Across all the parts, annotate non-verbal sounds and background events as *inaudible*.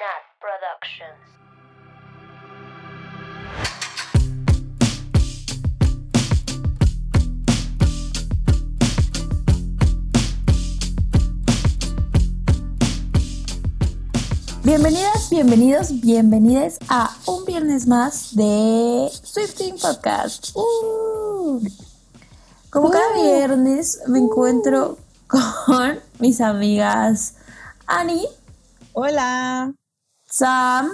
Nat Productions. Bienvenidas, bienvenidos, bienvenidas a un viernes más de Swifting Podcast. Uh. Como cada Uh. viernes me encuentro con mis amigas Ani, Hola. Sam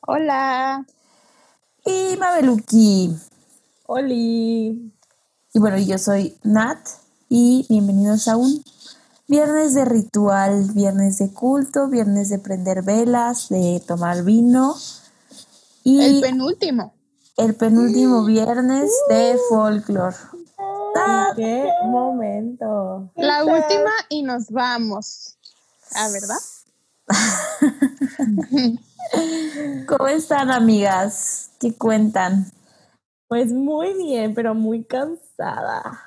Hola. y Mabeluki. Oli. Y bueno, yo soy Nat y bienvenidos a un viernes de ritual, viernes de culto, viernes de prender velas, de tomar vino y El penúltimo. el penúltimo viernes de folklore. Qué momento. La última y nos vamos. Ah, ¿verdad? *laughs* *laughs* ¿Cómo están, amigas? ¿Qué cuentan? Pues muy bien, pero muy cansada.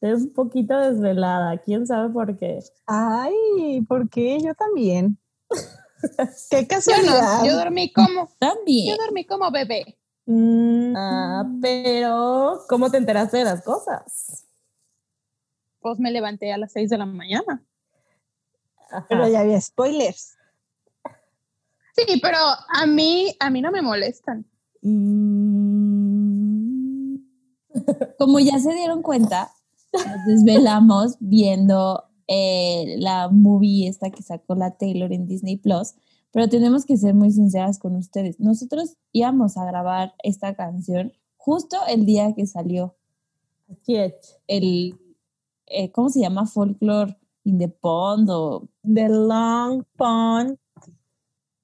Es un poquito desvelada. ¿Quién sabe por qué? Ay, ¿por qué? Yo también. *laughs* Qué Yo casualidad. no, yo dormí como, *laughs* yo También. dormí como bebé. Mm, Ah, pero ¿cómo te enteraste de las cosas? Pues me levanté a las 6 de la mañana. Ajá. pero ya había spoilers. Sí, pero a mí, a mí no me molestan. Mm, *laughs* Como ya se dieron cuenta, nos desvelamos viendo eh, la movie esta que sacó la Taylor en Disney Plus. Pero tenemos que ser muy sinceras con ustedes. Nosotros íbamos a grabar esta canción justo el día que salió así es. el, eh, ¿cómo se llama? Folklore in the Pond o The Long Pond.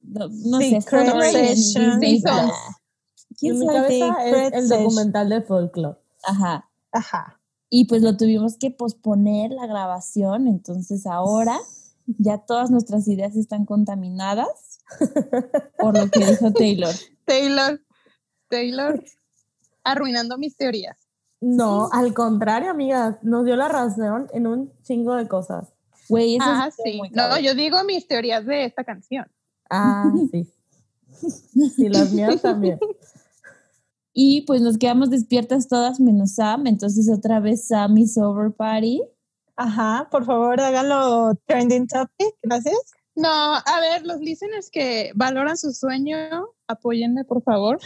No, no sé, Session. Disney Seasons. Plus. ¿Quién En mi sabe? cabeza es el documental de folklore. Ajá. Ajá. Y pues lo tuvimos que posponer la grabación, entonces ahora *laughs* ya todas nuestras ideas están contaminadas *laughs* por lo que dijo Taylor. Taylor, Taylor, arruinando mis teorías. No, al contrario, amiga, nos dio la razón en un chingo de cosas. Güey, eso Ah, sí. muy No, yo digo mis teorías de esta canción. Ah, *laughs* sí. Y las mías también. Y pues nos quedamos despiertas todas menos Sam, entonces otra vez Sam y Sober Party. Ajá, por favor, háganlo trending topic. Gracias. No, a ver, los listeners que valoran su sueño, apóyenme, por favor.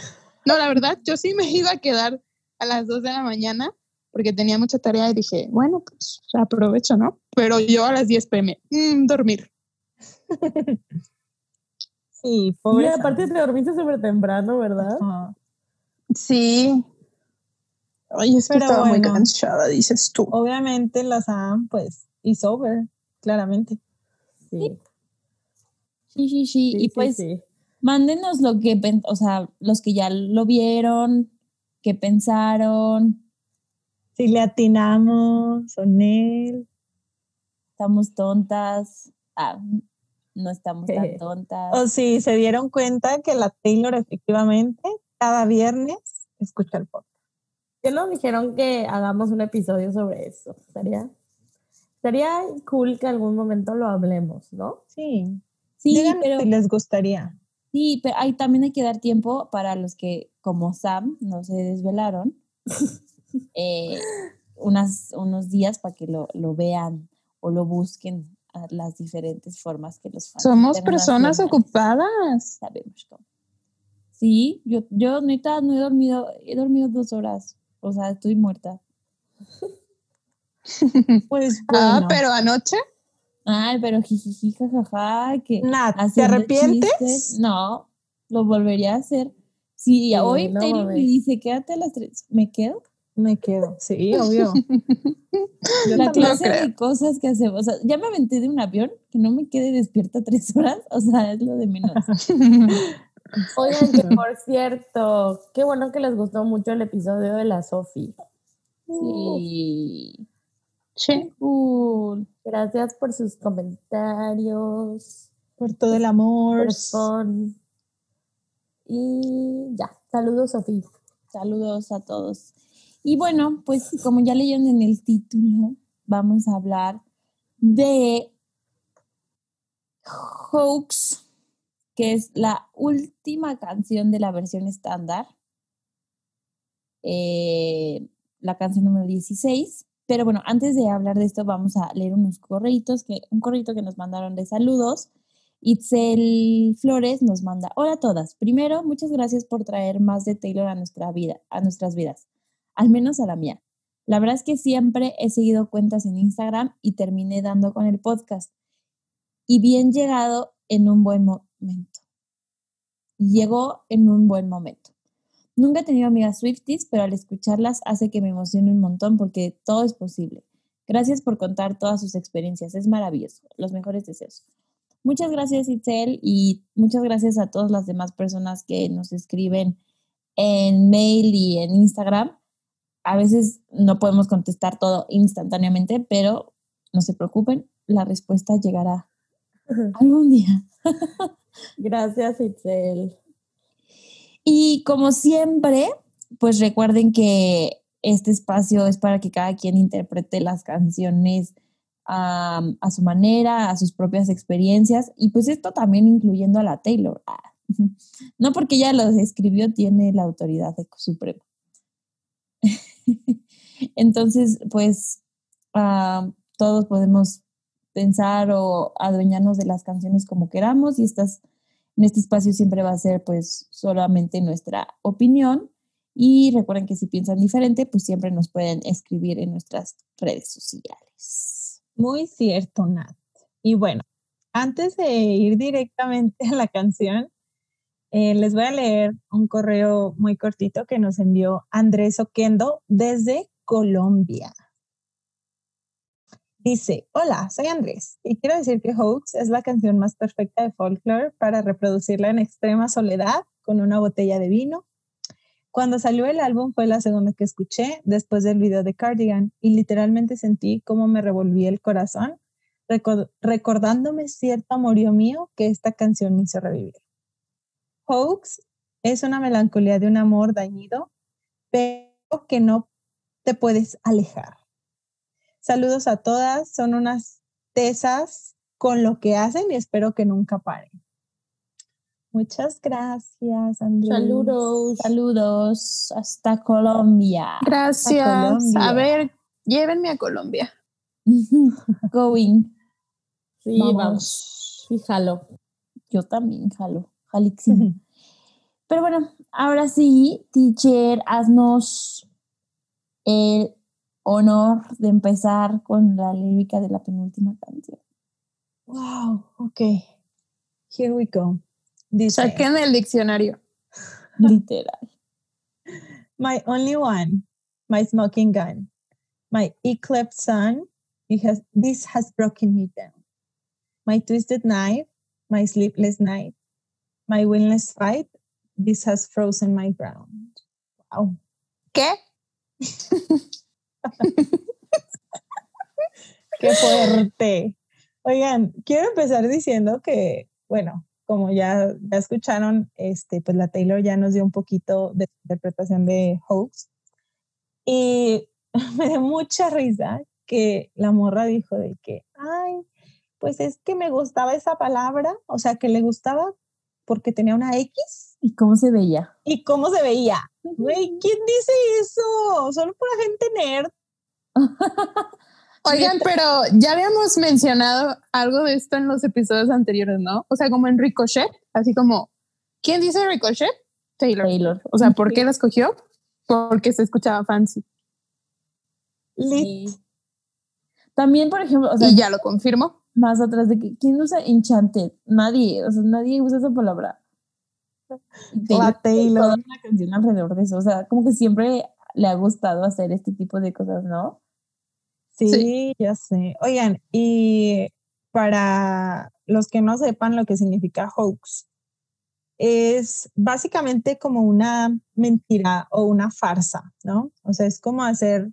No, la verdad, yo sí me iba a quedar a las 2 de la mañana porque tenía mucha tarea y dije, bueno, pues aprovecho, ¿no? Pero yo a las 10 pm, mm, dormir. *laughs* Sí, Y pobre. aparte te dormiste súper temprano, ¿verdad? Sí. Ay, es que Pero estaba muy cansada, dices tú. Obviamente la Sam, pues, y sober, claramente. Sí. Sí, sí, sí. Sí, y sí, pues sí. mándenos lo que, o sea, los que ya lo vieron, qué pensaron, Si le atinamos, son él. estamos tontas. Ah, no estamos tan tontas. O si se dieron cuenta que la Taylor efectivamente cada viernes escucha el podcast. ¿Qué nos dijeron que hagamos un episodio sobre eso? Estaría, estaría cool que algún momento lo hablemos, ¿no? Sí. sí, Díganos pero si les gustaría. Sí, pero hay, también hay que dar tiempo para los que, como Sam, no se desvelaron, *laughs* eh, unas, unos días para que lo, lo vean o lo busquen a las diferentes formas que los fans Somos personas ocupadas. Sabemos cómo. Sí, yo, yo neta no he dormido, he dormido dos horas, o sea, estoy muerta. *laughs* Pues Ah, pero anoche, Ay, pero jijiji, jajaja, que Nat, ¿te arrepientes? chistes. No, lo volvería a hacer. Si Sí, hoy no Taylor me dice, quédate a las tres, ¿me quedo? Me quedo. Sí, obvio. *laughs* Yo la clase creo. de cosas que hacemos. O sea, ya me aventé de un avión, que no me quede despierta tres horas, o sea, es lo de menos. *laughs* Oigan, que por cierto, qué bueno que les gustó mucho el episodio de la Sofi. Sí. sí. Cool. Gracias por sus comentarios, Por todo el amor. Y ya, saludos, Sofi. Saludos a todos. Y bueno, pues como ya leyeron en el título, vamos a hablar de hoax que es la última canción de la versión estándar. Eh, la canción número 16. Pero bueno, antes de hablar de esto, vamos a leer unos correitos, que, un correito que nos mandaron de saludos. Itzel Flores nos manda, hola a todas. Primero, muchas gracias por traer más de Taylor a nuestra vida, a nuestras vidas, al menos a la mía. La verdad es que siempre he seguido cuentas en Instagram y terminé dando con el podcast. Y bien llegado en un buen momento. Llegó en un buen momento. Nunca he tenido amigas Swifties, pero al escucharlas hace que me emocione un montón porque todo es posible. Gracias por contar todas sus experiencias. Es maravilloso. Los mejores deseos. Muchas gracias, Itzel, y muchas gracias a todas las demás personas que nos escriben en mail y en Instagram. A veces no podemos contestar todo instantáneamente, pero no se preocupen, la respuesta llegará algún día. Gracias, Itzel. Y como siempre, pues recuerden que este espacio es para que cada quien interprete las canciones a, a su manera, a sus propias experiencias, y pues esto también incluyendo a la Taylor. Ah, *laughs* No porque ella los escribió, tiene la autoridad suprema. *laughs* *laughs* Entonces, pues ah, todos podemos pensar o adueñarnos de las canciones como queramos y estas, en este espacio siempre va a ser pues solamente nuestra opinión y recuerden que si piensan diferente pues siempre nos pueden escribir en nuestras redes sociales. Muy cierto, Nat. Y bueno, antes de ir directamente a la canción, eh, les voy a leer un correo muy cortito que nos envió Andrés Oquendo desde Colombia. Dice, hola, soy Andrés y quiero decir que Hoax es la canción más perfecta de folklore para reproducirla en extrema soledad con una botella de vino. Cuando salió el álbum fue la segunda que escuché después del video de Cardigan y literalmente sentí cómo me revolví el corazón recordándome cierto amorío mío que esta canción me hizo revivir. Hoax es una melancolía de un amor dañido, pero que no te puedes alejar. Saludos a todas, son unas tesas con lo que hacen y espero que nunca paren. Muchas gracias, Andrés. Saludos. Saludos hasta Colombia. Gracias. Colombia. A ver, llévenme a Colombia. *laughs* Going. Sí, Vamos. vamos. Fíjalo. Yo también jalo. Jalixín. Pero bueno, ahora sí, teacher, haznos el honor de empezar con la lírica de la penúltima canción. Wow, ok. Here we go. Dice, Saquen el diccionario. Literal. *laughs* my only one, my smoking gun, my eclipsed sun, it has, this has broken me down. My twisted knife, my sleepless night, my winless fight, this has frozen my ground. Wow. ¿Qué? *laughs* Qué fuerte. Oigan, quiero empezar diciendo que, bueno, como ya, ya escucharon, este, pues la Taylor ya nos dio un poquito de interpretación de Hoax. Y *laughs* me dio mucha risa que la morra dijo de que, ay, pues es que me gustaba esa palabra, o sea, que le gustaba porque tenía una X ¿Y cómo se veía? y cómo se veía. Güey, ¿quién dice eso? Solo por la gente nerd. *laughs* Oigan, pero ya habíamos mencionado algo de esto en los episodios anteriores, ¿no? O sea, como en Ricochet, así como, ¿quién dice Ricochet? Taylor. Taylor. O sea, ¿por qué la escogió? Porque se escuchaba fancy. Lit. Sí. También, por ejemplo, o sea, y ya lo confirmó. Más atrás de que, ¿quién usa enchanted? Nadie, o sea, nadie usa esa palabra. La Taylor. toda una canción alrededor de eso, o sea, como que siempre le ha gustado hacer este tipo de cosas, ¿no? Sí, Sí. ya sé. Oigan, y para los que no sepan lo que significa hoax, es básicamente como una mentira o una farsa, ¿no? O sea, es como hacer,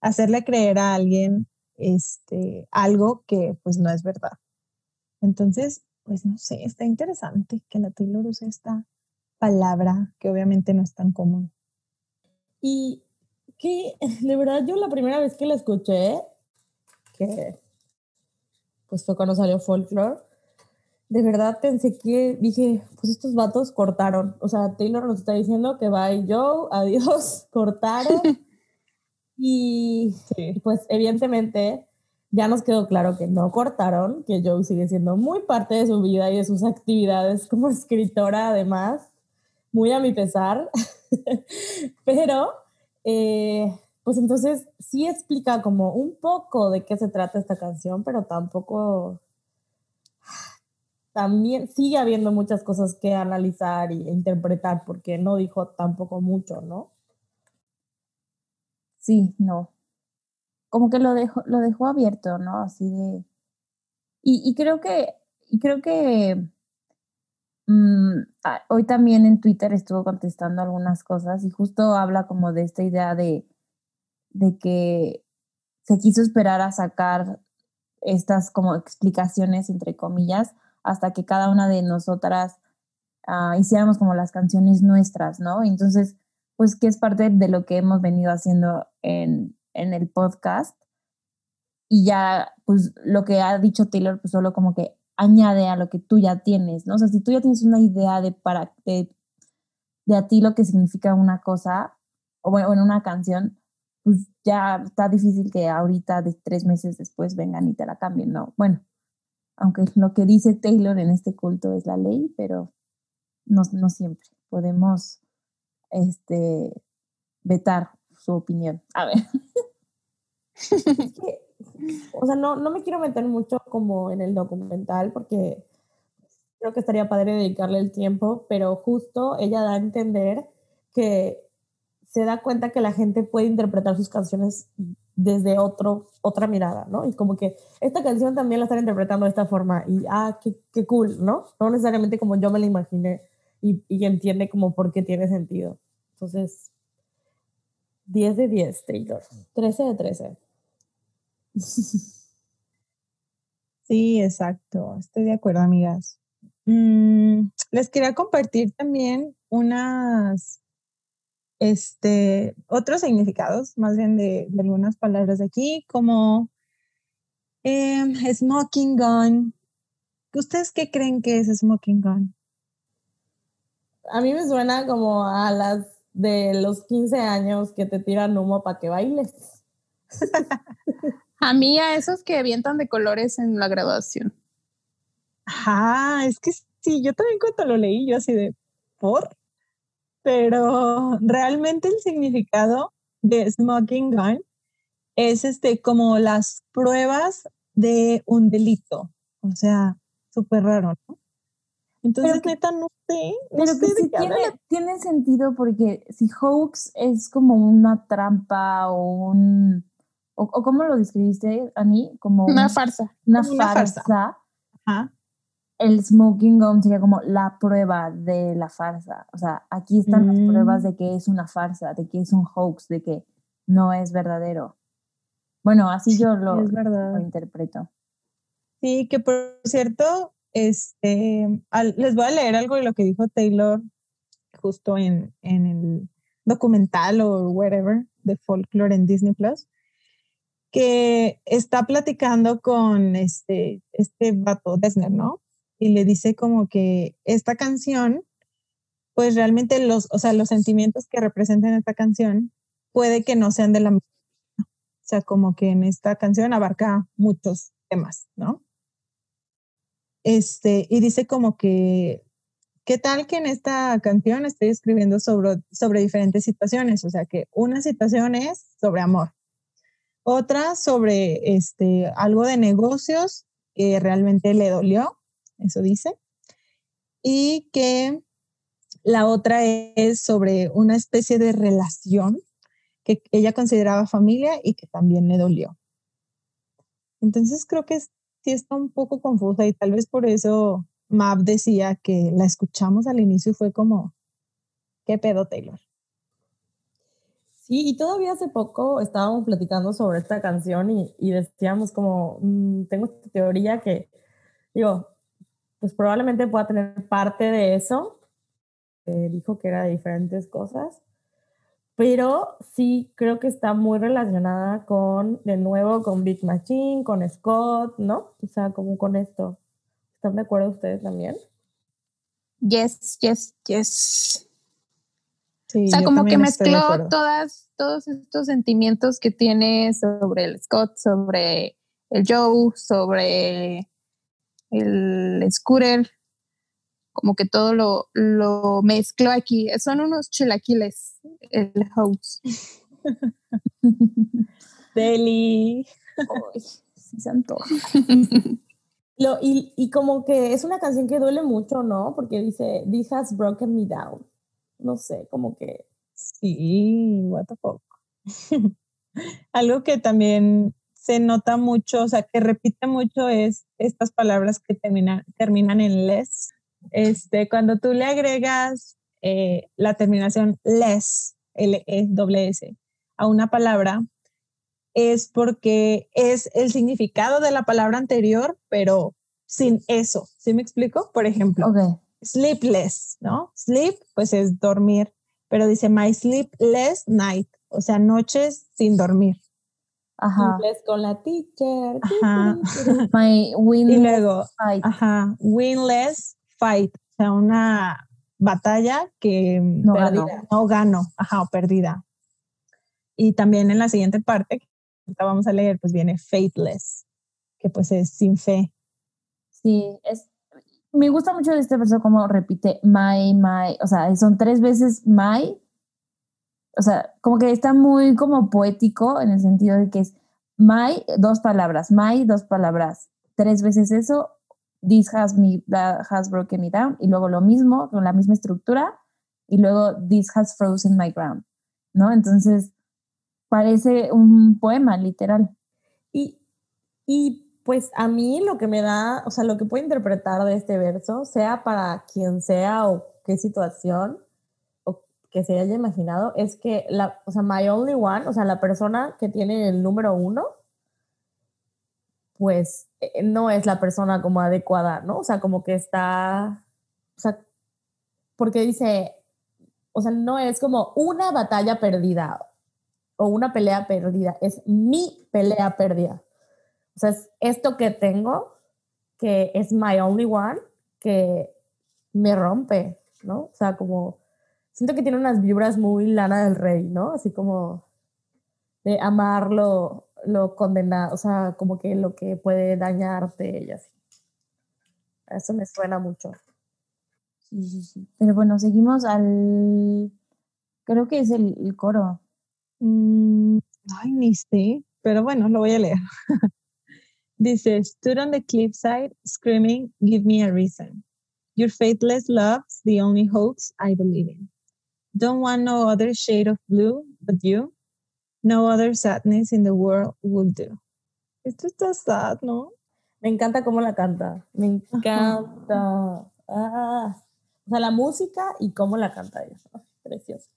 hacerle creer a alguien este, algo que pues no es verdad. Entonces, pues no sé, está interesante que la Taylor use esta palabra que obviamente no es tan común. Y que *laughs* de verdad yo la primera vez que la escuché, que pues fue cuando salió Folklore, de verdad pensé que dije, pues estos vatos cortaron. O sea, Taylor nos está diciendo que bye Joe, *laughs* adiós, cortaron. *laughs* y pues evidentemente ya nos quedó claro que no cortaron, que Joe sigue siendo muy parte de su vida y de sus actividades como *laughs* escritora además, muy a mi pesar. *laughs* Pero, eh, pues entonces sí explica como un poco de qué se trata esta canción, pero tampoco también sigue habiendo muchas cosas que analizar e interpretar porque no dijo tampoco mucho, ¿no? Sí, no. Como que lo dejó, lo dejó abierto, ¿no? Así de. Y, creo que, y creo que mm, ah, hoy también en Twitter estuvo contestando algunas cosas y justo habla como de esta idea de, de que se quiso esperar a sacar estas como explicaciones, entre comillas, hasta que cada una de nosotras uh, hiciéramos como las canciones nuestras, ¿no? Entonces, pues que es parte de lo que hemos venido haciendo en, en el podcast. Y ya, pues lo que ha dicho Taylor, pues solo como que añade a lo que tú ya tienes, ¿no? O sea, si tú ya tienes una idea de para de, de a ti lo que significa una cosa, o bueno, en una canción, pues ya está difícil que ahorita, de tres meses después, vengan y te la cambien, ¿no? Bueno, aunque lo que dice Taylor en este culto es la ley, pero no, no siempre. Podemos este, vetar su opinión. A ver. *laughs* o sea, no, no me quiero meter mucho como en el documental porque creo que estaría padre dedicarle el tiempo, pero justo ella da a entender que se da cuenta que la gente puede interpretar sus canciones desde otro, otra mirada, ¿no? Y como que esta canción también la están interpretando de esta forma y, ah, qué, qué cool, ¿no? No necesariamente como yo me la imaginé y, entiende como por qué tiene sentido. Entonces, 10 de 10, Taylor. 13 de 13. *laughs* Sí, exacto. Estoy de acuerdo, amigas. Mm, les quería compartir también unas este, otros significados, más bien de, algunas palabras de aquí, como em, smoking gun. ¿Ustedes qué creen que es smoking gun? A mí me suena como a las de los 15 años que te tiran humo para que bailes. *laughs* a mí a esos que avientan de colores en la graduación. Ajá, es que sí, yo también cuando lo leí, yo así de, ¿por? pero realmente el significado de smoking gun es este como las pruebas de un delito, o sea, súper raro, ¿no? Entonces, neta, no sé. pero que sí tiene, tiene, sentido porque si hoax es como una trampa o un... ¿O, cómo lo describiste, Ani? Como una, farsa. Una, farsa. farsa. Ajá el smoking gun sería como la prueba de la farsa. O sea, aquí están las pruebas de que es una farsa, de que es un hoax, de que no es verdadero. Bueno, así yo lo, interpreto. Sí, que por cierto, este, les voy a leer algo de lo que dijo Taylor justo en, en el documental o whatever de folklore en Disney Plus, que está platicando con este, este vato Desner, ¿no? y le dice como que esta canción, pues realmente los, o sea, los sentimientos que representan esta canción puede que no sean de la misma. O sea, como que en esta canción abarca muchos temas, ¿no? Este, y dice como que, ¿qué tal que en esta canción estoy escribiendo sobre, sobre diferentes situaciones? O sea, que una situación es sobre amor, otra sobre este, algo de negocios que realmente le dolió eso dice. Y que la otra es sobre una especie de relación que ella consideraba familia y que también le dolió. Entonces creo que sí está un poco confusa y tal vez por eso Map decía que la escuchamos al inicio y fue como, ¿qué pedo Taylor? Sí, y todavía hace poco estábamos platicando sobre esta canción y, y decíamos como, mm, tengo esta teoría que, digo, pues probablemente pueda tener parte de eso. dijo que era de diferentes cosas, pero sí creo que está muy relacionada con, de nuevo, con Big Machine, con Scott, ¿no? O sea, como con esto. ¿Están de acuerdo ustedes también? Yes, yes, yes. Sí, O sea, como que mezcló todas, todos estos sentimientos que tiene sobre el Scott, sobre el Joe, sobre el Scooter. Como que todo lo, lo mezcló aquí. Son unos chilaquiles, el host. *laughs* Deli. Ay, sí. *laughs* Lo, y, y como que es una canción que duele mucho, ¿no? Porque dice, This has broken me down. No sé, como que... Sí, what the fuck. *laughs* Algo que también se nota mucho, o sea, que repite mucho es estas palabras que terminan, terminan en les. Este, cuando tú le agregas eh, la terminación les, L -E doble S, a una palabra, es porque es el significado de la palabra anterior, pero sin eso. ¿Sí me explico? Por ejemplo, sleepless, ¿no? Sleep, pues es dormir, pero dice my sleepless night, o sea, noches sin dormir. Ajá. Inglés con la teacher. Ajá. *laughs* My win Y luego, fight. ajá, winless fight, o sea, una batalla que No ganó. perdida, no gano, ajá, o perdida. Y también en la siguiente parte, que vamos a leer, pues viene faithless, que pues es sin fe. Sí, es, me gusta mucho este verso como repite my, my, o sea, son tres veces my, o sea, como que está muy como poético en el sentido de que es my, dos palabras, my, dos palabras, tres veces eso, this has me, that has broken me down, y luego lo mismo, con la misma estructura, y luego this has frozen my ground, ¿no? Entonces, parece un poema, literal. Y, y pues a mí lo que me da, o sea, lo que puedo interpretar de este verso, sea para quien sea o qué situación o que se haya imaginado, es que la, o sea, my only one, o sea, la persona que tiene el número uno, pues eh, no es la persona como adecuada, ¿no? O sea, como que está, o sea, porque dice, o sea, no es como una batalla perdida o una pelea perdida, es mi pelea perdida. O sea, es esto que tengo, que es my only one, que me rompe, ¿no? O sea, como, siento que tiene unas vibras muy lana del rey, ¿no? Así como de amarlo, lo condenado, o sea, como que lo que puede dañarte y así. Eso me suena mucho. Sí, sí, sí. Pero bueno, seguimos al. Creo que es el, el coro. Mm, ay, ni sé, pero bueno, lo voy a leer. *laughs* Dice, stood on the cliffside, screaming, give me a reason. Your faithless love's the only hopes I believe in. Don't want no other shade of blue but you. No other sadness in the world will do. Esto está sad, ¿no? Me encanta cómo la canta. Me encanta. Ah. O sea, la música y cómo la canta ella. Precioso.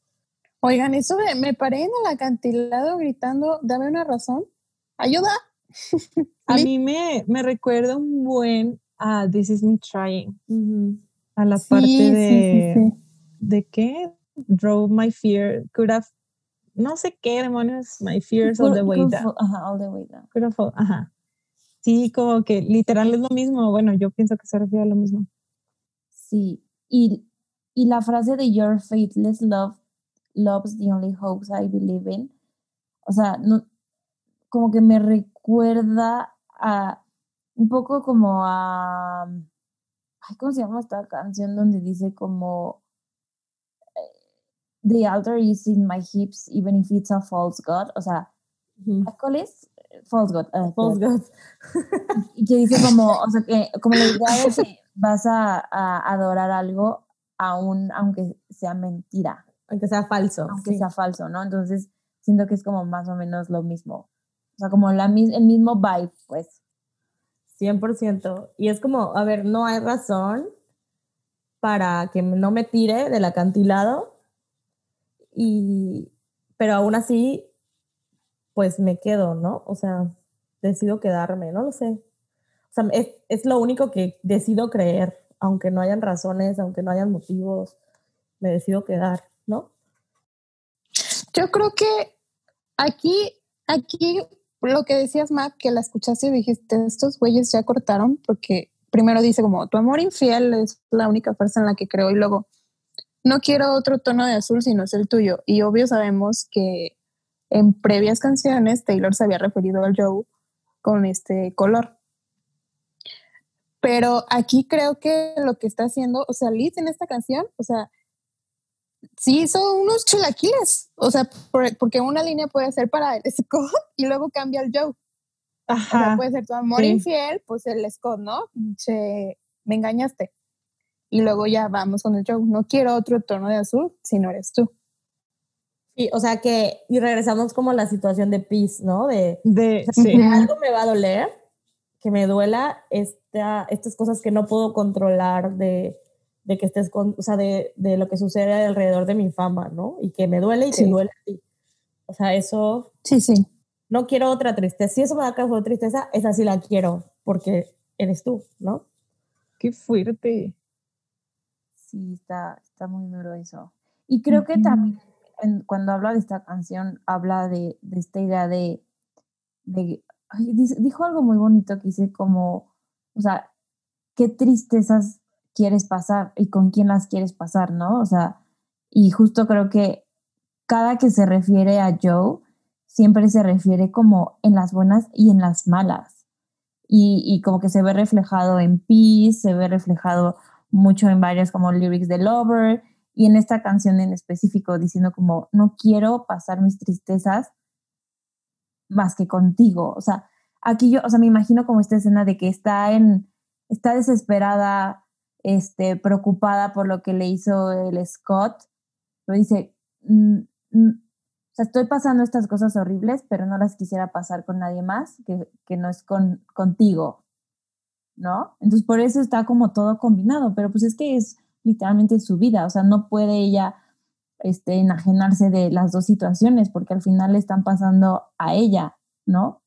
Oigan, eso de me paré en el acantilado gritando, dame una razón. Ayuda. *laughs* A mí me, me recuerda un buen a This Is Me Trying, a la Sí, parte sí, de, sí. ¿de qué? Drove my fear, could have, no sé qué demonios, my fears all the way down. Ajá, all the way down. Ajá. Sí, como que literal es lo mismo. Bueno, yo pienso que se refiere a lo mismo. Sí. Y, y la frase de Your faithless love loves the only hopes I believe in. O sea, no, como que me recuerda a un poco como a. Ay, ¿Cómo se llama esta canción donde dice como. The altar is in my hips, even if it's a false god. O sea, Ujú. ¿cuál es? False god. ah, False. God. Y *laughs* que dice como, o sea, que como la idea de que *laughs* vas a, a adorar algo aún aunque sea mentira, Aunque sea falso. aunque sí. sea falso, ¿no? Entonces, siento que es como más o menos lo mismo. O sea, como la, el mismo vibe, pues. 100%. Y es como, a ver, no hay razón para que no me tire del acantilado, y, pero aún así, pues me quedo, ¿no? O sea, decido quedarme, no lo sé. O sea, es, es lo único que decido creer, aunque no hayan razones, aunque no hayan motivos, me decido quedar, ¿no? Yo creo que aquí, aquí lo que decías, Matt, que la escuchaste y dijiste, estos güeyes ya cortaron porque primero dice como, tu amor infiel es la única fuerza en la que creo y luego, no quiero otro tono de azul sino es el tuyo. Y obvio sabemos que en previas canciones Taylor se había referido al Joe con este color. Pero aquí creo que lo que está haciendo, o sea, Liz en esta canción, o sea, sí son unos chulaquiles. O sea, porque una línea puede ser para el Scott *laughs* y luego cambia al Joe. Ajá. O sea, puede ser tu amor infiel, pues el Scott, ¿no? me engañaste. Y luego ya vamos con el Joe. No quiero otro tono de azul si no eres tú. Sí, o sea que, y regresamos como a la situación de peace, ¿no? De, de algo me va a doler, que me duela esta, estas cosas que no puedo controlar de, de que estés con, o sea, de, de, lo que sucede alrededor de mi fama, ¿no? Y que me duele y te duele a ti. O sea, eso. Sí, sí. No quiero otra tristeza. Si eso me da caso de tristeza, esa sí la quiero, porque eres tú, ¿no? Qué fuerte. Sí, está, está muy duro eso. Y creo que también cuando habla de esta canción, habla de, de esta idea de, de dijo algo muy bonito que dice como, o sea, qué tristezas quieres pasar y con quién las quieres pasar, ¿no? O sea, y justo creo que cada que se refiere a Joe, siempre se refiere como en las buenas y en las malas. Y, y como que se ve reflejado en Peace, se ve reflejado mucho en varios como lyrics de Lover y en esta canción en específico diciendo como no quiero pasar mis tristezas más que contigo. O sea, aquí yo, o sea, me imagino como esta escena de que está en, está desesperada este, preocupada por lo que le hizo el Scott, pero dice, mm, mm, o sea, estoy pasando estas cosas horribles, pero no las quisiera pasar con nadie más que, que no es con, contigo, ¿no? Entonces por eso está como todo combinado, pero pues es que es literalmente su vida, o sea, no puede ella este, enajenarse de las dos situaciones porque al final le están pasando a ella, ¿no?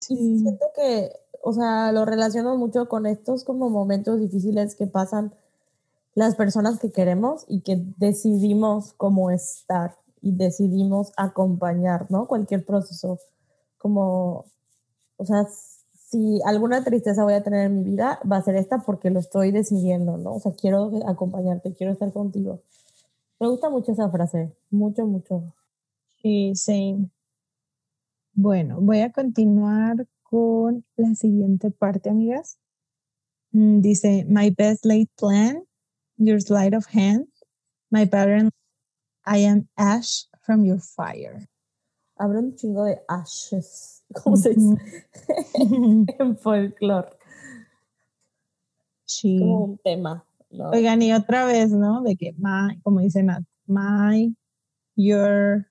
Sí, siento que o sea, lo relaciono mucho con estos como momentos difíciles que pasan las personas que queremos y que decidimos cómo estar y decidimos acompañar, ¿no? Cualquier proceso. Como, o sea, si alguna tristeza voy a tener en mi vida, va a ser esta porque lo estoy decidiendo, ¿no? O sea, quiero acompañarte, quiero estar contigo. Me gusta mucho esa frase, mucho, mucho. Sí, sí. Bueno, voy a continuar con la siguiente parte, amigas. Mm, dice, my best laid plan, your sleight of hand, my pattern, I am ash from your fire. Habrá un chingo de ashes, *laughs* ¿cómo se dice? *laughs* en folclore. Sí. Como un tema. ¿no? Oigan, y otra vez, ¿no? De que my, como dice Nat, my, your,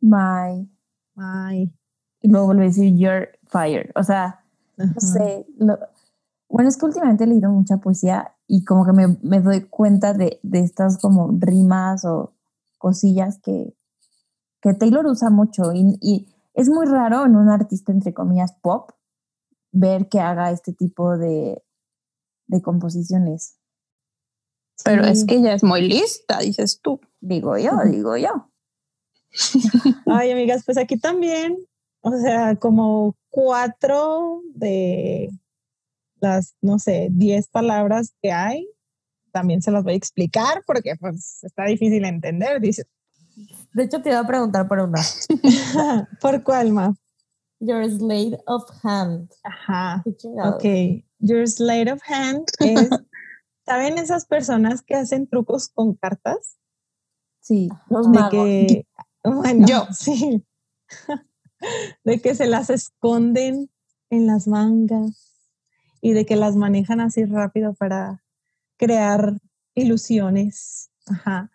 my, my. Y luego vuelve a decir your fire. O sea, no sé. bueno, es que últimamente he leído mucha poesía y como que me, me doy cuenta de, de, estas como rimas o cosillas que, que Taylor usa mucho y, y, es muy raro en un artista, entre comillas, pop, ver que haga este tipo de, de composiciones. Pero es que ella es muy lista, dices tú. Digo yo, digo yo. *laughs* Ay, amigas, pues aquí también, o sea, como cuatro de las, no sé, diez palabras que hay, también se las voy a explicar porque pues está difícil entender, dice. De hecho, te iba a preguntar por una. *laughs* ¿Por cuál, Ma? Your slate of hand. Ajá. Ok. Your slate of hand es, *laughs* ¿saben esas personas que hacen trucos con cartas? Sí, los magos. que, bueno, yo, *laughs* sí de que se las esconden en las mangas y de que las manejan así rápido para crear ilusiones. Ajá.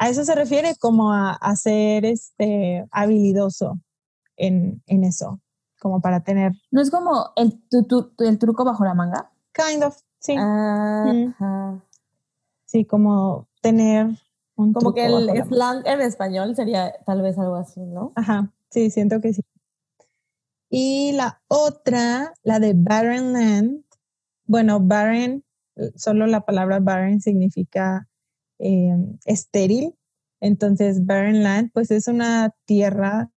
A eso se refiere como a, ser este, habilidoso en, en, eso, como para tener... ¿No es como el, el truco bajo la manga? Kind of, sí. Sí, como tener un Como que el slang en español sería tal vez algo así, ¿no? Ajá, sí, siento que sí. Y la otra, la de barren land, bueno, barren, solo la palabra barren significa eh, estéril. Entonces, barren land, pues es una tierra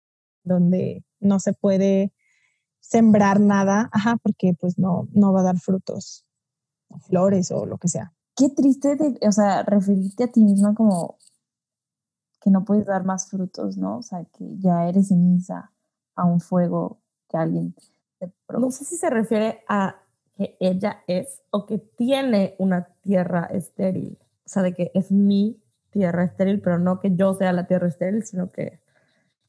donde no se puede sembrar nada, ajá, porque pues no, no va a dar frutos. flores o lo que sea. Qué triste, de, o sea, referirte a ti misma como que no puedes dar más frutos, ¿no? O sea, que ya eres ceniza a un fuego que alguien te No sé si se refiere a que ella es o que tiene una tierra estéril. O sea, de que es mi tierra estéril, pero no que yo sea la tierra estéril, sino que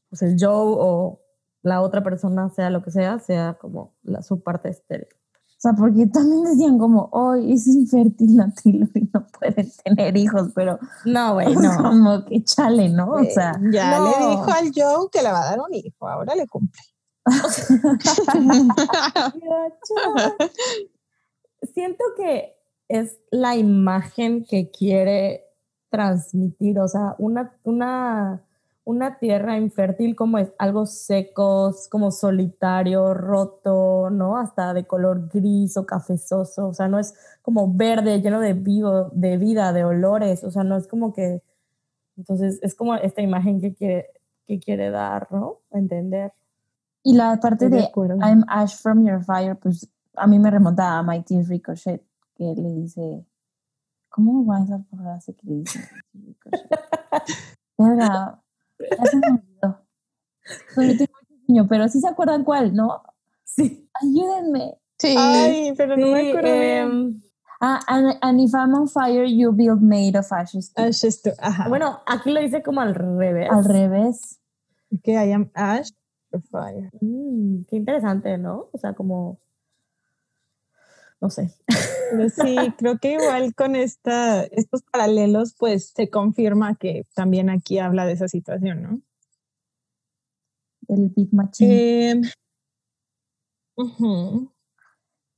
pues el yo o la otra persona, sea lo que sea, sea como la, su parte estéril. O sea, porque también decían como, hoy es infértil la Taylor y no pueden tener hijos, pero No, *laughs* güey, no. como que chale, ¿no? O sea, Eh, ya no. le dijo al Joe que le va a dar un hijo, ahora le cumple. *laughs* *laughs* Siento que es la imagen que quiere transmitir, o sea, una, una, una tierra infértil como es algo seco, como solitario, roto, ¿no? Hasta de color gris o cafezoso, o sea, no es como verde, lleno de, vivo, de vida, de olores, o sea, no es como que, entonces es como esta imagen que quiere, que quiere dar, ¿no? Entender. y la parte de. I'm ash from your fire, pues a mí me remonta a Mighty Ricochet, que le dice, ¿cómo va esa frase que le dice? *laughs* Verga, ya se me olvidó. Solo tengo mucho sueño, pero sí se acuerdan cuál, ¿no? Sí. Ayúdenme. Sí. Ay, pero no me acuerdo bien. em, Ah, and, and if I'm on fire, you build made of ashes. too. Ashes to- ajá. bueno, aquí lo dice como al revés. Al revés. que I am ash or fire. Mm, qué interesante, ¿no? O sea, como, no sé. Pero sí, creo que igual con esta, estos paralelos, pues se confirma que también aquí habla de esa situación, ¿no? Del Big Machine. Em.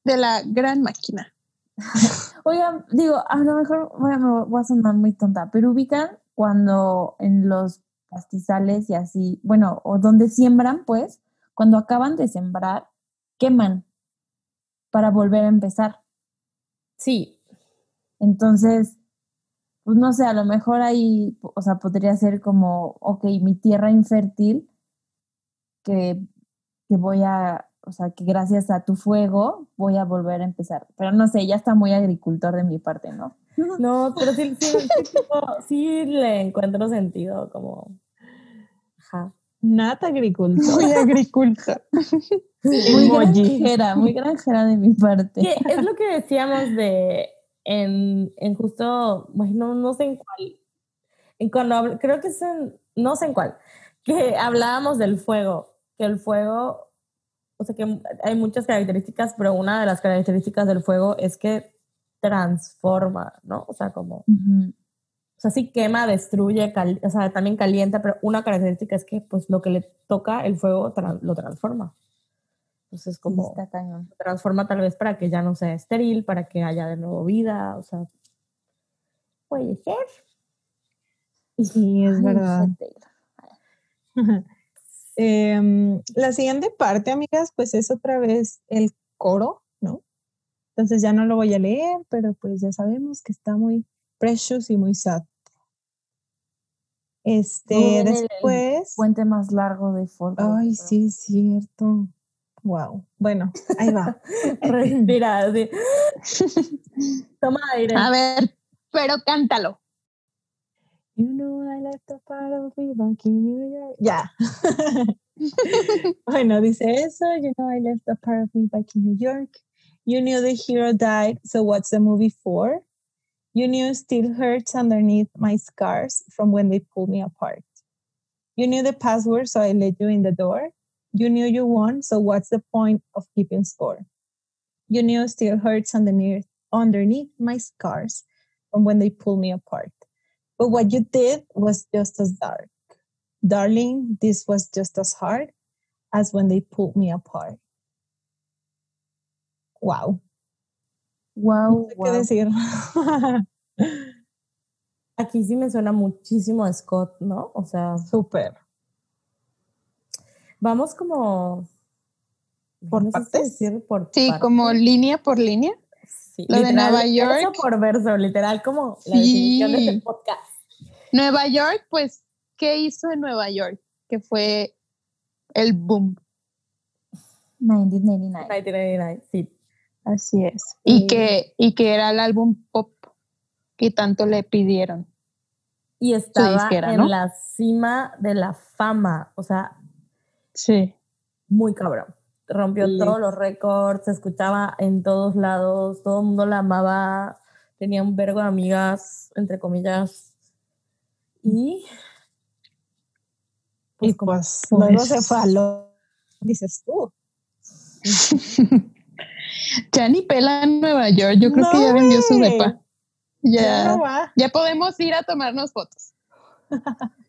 De la gran máquina. *laughs* Oigan, digo, a lo mejor me voy a sonar muy tonta, pero ubican cuando en los pastizales y así, bueno, o donde siembran, pues, cuando acaban de sembrar, queman para volver a empezar. Sí, Entonces, pues no sé, a lo mejor ahí, o sea, podría ser como, ok, mi tierra infértil, que, que voy a, o sea, que gracias a tu fuego voy a volver a empezar. Pero no sé, ya está muy agricultor de mi parte, ¿no? *laughs* no, pero sí, sí, sí, sí le encuentro sentido, como, ajá. Nat agricultor. Muy agricultor. *laughs* Muy granjera, muy granjera de mi parte. Que es lo que decíamos de, en, en justo, bueno, no sé en cuál, en cuando, creo que es en, no sé en cuál, que hablábamos del fuego, que el fuego, o sea que hay muchas características, pero una de las características del fuego es que transforma, ¿no? O sea, como, sea, sí quema, destruye, cal- o sea, también calienta, pero una característica es que pues lo que le toca el fuego lo transforma. Entonces, como lo transforma tal vez para que ya no sea estéril, para que haya de nuevo vida, o sea, puede ser. Sí, es Ay, verdad. *laughs* Em, la siguiente parte, amigas, pues es otra vez el coro, ¿no? Entonces ya no lo voy a leer, pero pues ya sabemos que está muy precious y muy sad. Este, el después. Puente más largo de. Ay, sí, es cierto. Wow. Bueno, ahí va. *laughs* Respira. *laughs* Toma aire. A ver, pero cántalo. You know I left a part of me back in New York. Ya. *laughs* bueno, dice eso. You know I left a part of me back in New York. You knew the hero died, so what's the movie for? You knew still hurts underneath my scars from when they pulled me apart. You knew the password, so I let you in the door. You knew you won, so what's the point of keeping score? You knew still hurts underneath underneath my scars from when they pulled me apart. But what you did was just as dark. Darling, this was just as hard as when they pulled me apart. Wow. No Wow, sé qué decir. *laughs* Aquí sí me suena muchísimo a Scott, ¿no? O sea, Súper. vamos como... ¿Por no sé si partes? decir por Sí, partes. como línea por línea. Sí, lo de Nueva York. Verso por verso, literal, como la Sí. definición de este podcast. Nueva York, pues, ¿qué hizo en Nueva York? Que fue el boom. 1999. 1999, sí. Así es. Y que, y que era el álbum pop que tanto le pidieron. Y estaba en la cima de la fama, o sea, sí. muy cabrón. Rompió todos los récords, se escuchaba en todos lados, todo el mundo la amaba, tenía un vergo de amigas, entre comillas. Y pues, y pues, luego se fue a lo dices tú. *laughs* *laughs* ya ni pela en Nueva York, yo creo que ya vendió su depa. Ya, ya podemos ir a tomarnos fotos. *laughs*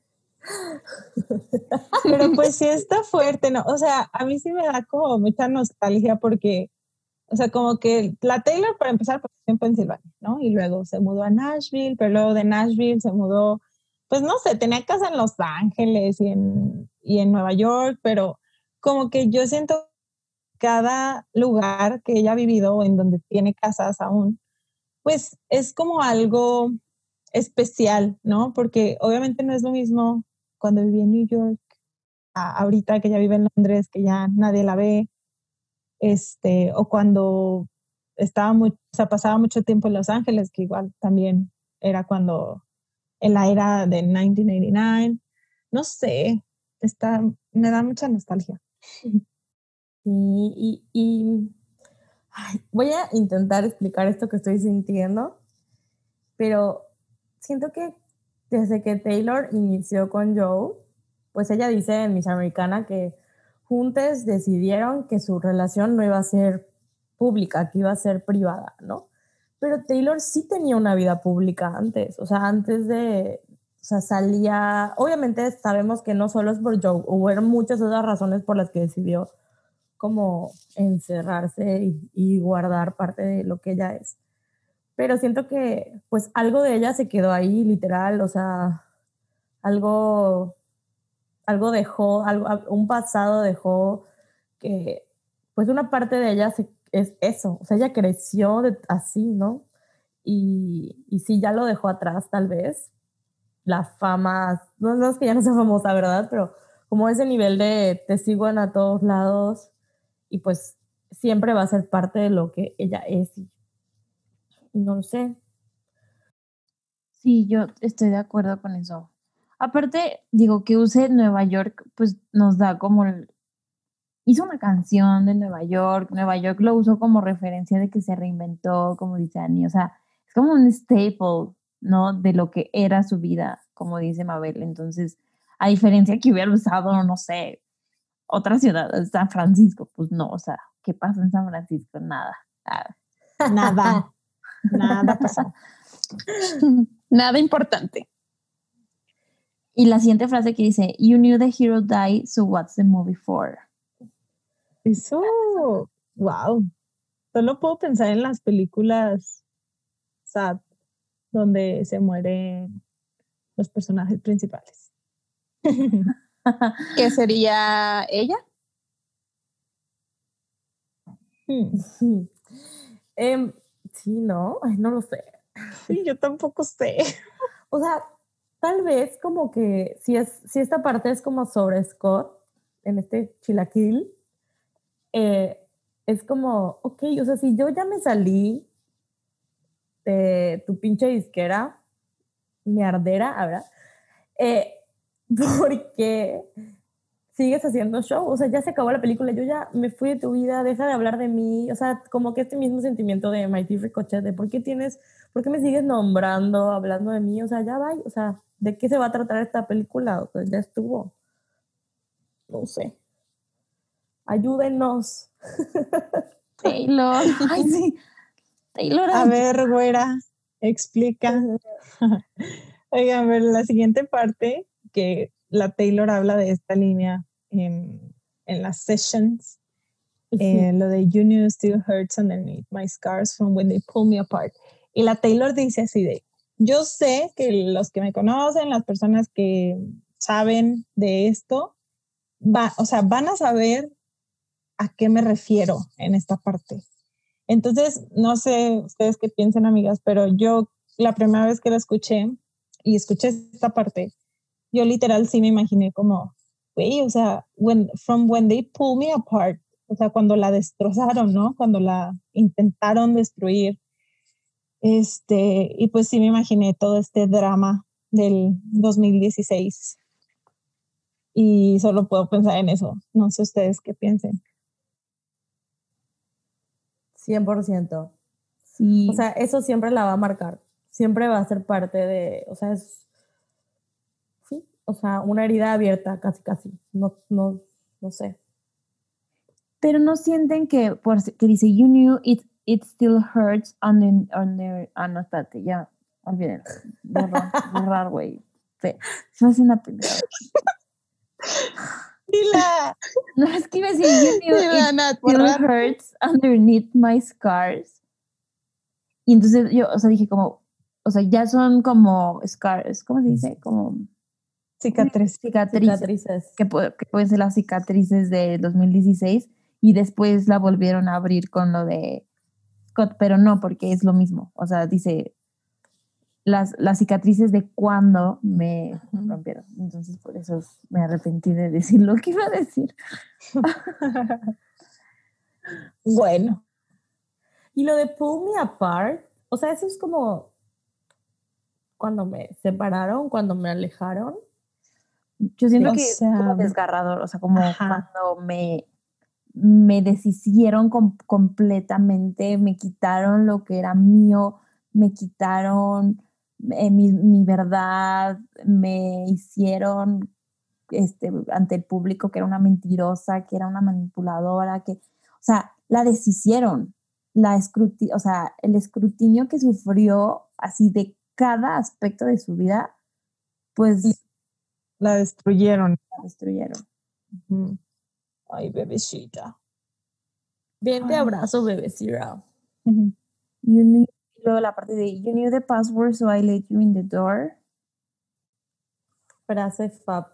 Pero pues sí está fuerte, ¿no? O sea, a mí sí me da como mucha nostalgia porque, o sea, como que la Taylor para empezar pues en Pensilvania, ¿no? Y luego se mudó a Nashville, pero luego de Nashville se mudó, pues no sé, tenía casa en Los Ángeles y en, y en Nueva York, pero como que yo siento cada lugar que ella ha vivido en donde tiene casas aún, pues es como algo especial, ¿no? Porque obviamente no es lo mismo cuando viví en New York, ahorita que ella vive en Londres, que ya nadie la ve, este, o cuando estaba muy, o sea, pasaba mucho tiempo en Los Ángeles, que igual también era cuando, en la era de 1989, no sé, está, me da mucha nostalgia. *laughs* y, y voy a intentar explicar esto que estoy sintiendo, pero siento que desde que Taylor inició con Joe, pues ella dice en Miss Americana que juntos decidieron que su relación no iba a ser pública, que iba a ser privada, ¿no? Pero Taylor sí tenía una vida pública antes, o sea, antes de, o sea, salía, obviamente sabemos que no solo es por Joe, hubo muchas otras razones por las que decidió como encerrarse y, guardar parte de lo que ella es. Pero siento que pues algo de ella se quedó ahí, literal, o sea, algo, algo dejó, algo, un pasado dejó que pues una parte de ella es eso, o sea, ella creció así, ¿no? Y, y sí, ya lo dejó atrás tal vez, la fama, no, no es que ya no sea famosa, ¿verdad? Pero como ese nivel de te sigo en a todos lados, y pues siempre va a ser parte de lo que ella es. no lo sé. Sí, yo estoy de acuerdo con eso. Aparte, digo, que use Nueva York, pues nos da como... hizo una canción de Nueva York, Nueva York lo usó como referencia de que se reinventó, como dice Annie, o sea, es como un staple, ¿no? De lo que era su vida, como dice Mabel. Entonces, a diferencia que hubiera usado, no sé, otra ciudad, San Francisco, pues no, o sea, ¿qué pasa en San Francisco? Nada, nada, nada, *laughs* nada pasó. nada importante. Y la siguiente frase que dice, You knew the hero died, so what's the movie for? Eso, wow. Solo puedo pensar en las películas sad, donde se mueren los personajes principales. *laughs* ¿Qué *laughs* sería ella? *laughs* Em, sí, no, no lo sé. Sí, yo tampoco sé. *laughs* O sea, tal vez como que si, es, si esta parte es como sobre Scott, en este chilaquil, eh, es como, ok, o sea, si yo ya me salí de tu pinche disquera, mi ardera, ahora, eh, *laughs* porque sigues haciendo show, o sea, ya se acabó la película, yo ya me fui de tu vida, deja de hablar de mí, o sea, como que este mismo sentimiento de Mighty Ricochet, de por qué tienes, por qué me sigues nombrando, hablando de mí, o sea, ya va, o sea, ¿de qué se va a tratar esta película? O sea, ya estuvo. No sé. Ayúdenos. *laughs* Taylor. Ay, sí. Taylor. A ver, güera, explica. *laughs* Oigan, a ver, la siguiente parte que la Taylor habla de esta línea en, en las sessions, eh, lo de You knew still hurts underneath my scars from when they pull me apart. Y la Taylor dice así de, yo sé que los que me conocen, las personas que saben de esto, va, o sea, van a saber a qué me refiero en esta parte. Entonces, no sé ustedes qué piensan, amigas, pero yo la primera vez que la escuché y escuché esta parte, yo literal sí me imaginé como, güey, o sea, when, from when they pull me apart, o sea, cuando la destrozaron, ¿no? Cuando la intentaron destruir. Este, y pues sí me imaginé todo este drama del 2016. Y solo puedo pensar en eso. No sé ustedes qué piensen. 100%. Sí. O sea, eso siempre la va a marcar. Siempre va a ser parte de, o sea, es, o sea, una herida abierta casi, casi. No, no, no sé. pero no sienten que, por, que dice, you knew it, it still hurts under, under, ah, no, espérate, ya, olvídenlo, *laughs* borrar, güey, me hace una pendejada. *laughs* Dila. No, es que iba a decir, you knew Mira, it Nat, still borrar. hurts underneath my scars. Y entonces yo, o sea, dije como, o sea, ya son como scars, ¿cómo se dice? Como Cicatriz. cicatrices. Cicatrices. que, que pueden ser las cicatrices de 2016 y después la volvieron a abrir con lo de Scott, pero no, porque es lo mismo. O sea, dice las, las cicatrices de cuando me rompieron. Entonces, por eso me arrepentí de decir lo que iba a decir. *laughs* bueno, Y lo de pull me apart, o sea, eso es como cuando me separaron, cuando me alejaron. Yo siento O que es como desgarrador, o sea, como ajá. cuando me, me deshicieron com- completamente, me quitaron lo que era mío, me quitaron eh, mi, mi verdad, me hicieron este, ante el público que era una mentirosa, que era una manipuladora, que, o sea, la deshicieron, la escruti o sea, el escrutinio que sufrió así de cada aspecto de su vida, pues la destruyeron. la destruyeron. Ay, bebecita. Bien, te Ay. abrazo, bebecita. Ujú. You knew, luego la parte de You knew the password, so I let you in the door. Frase fab.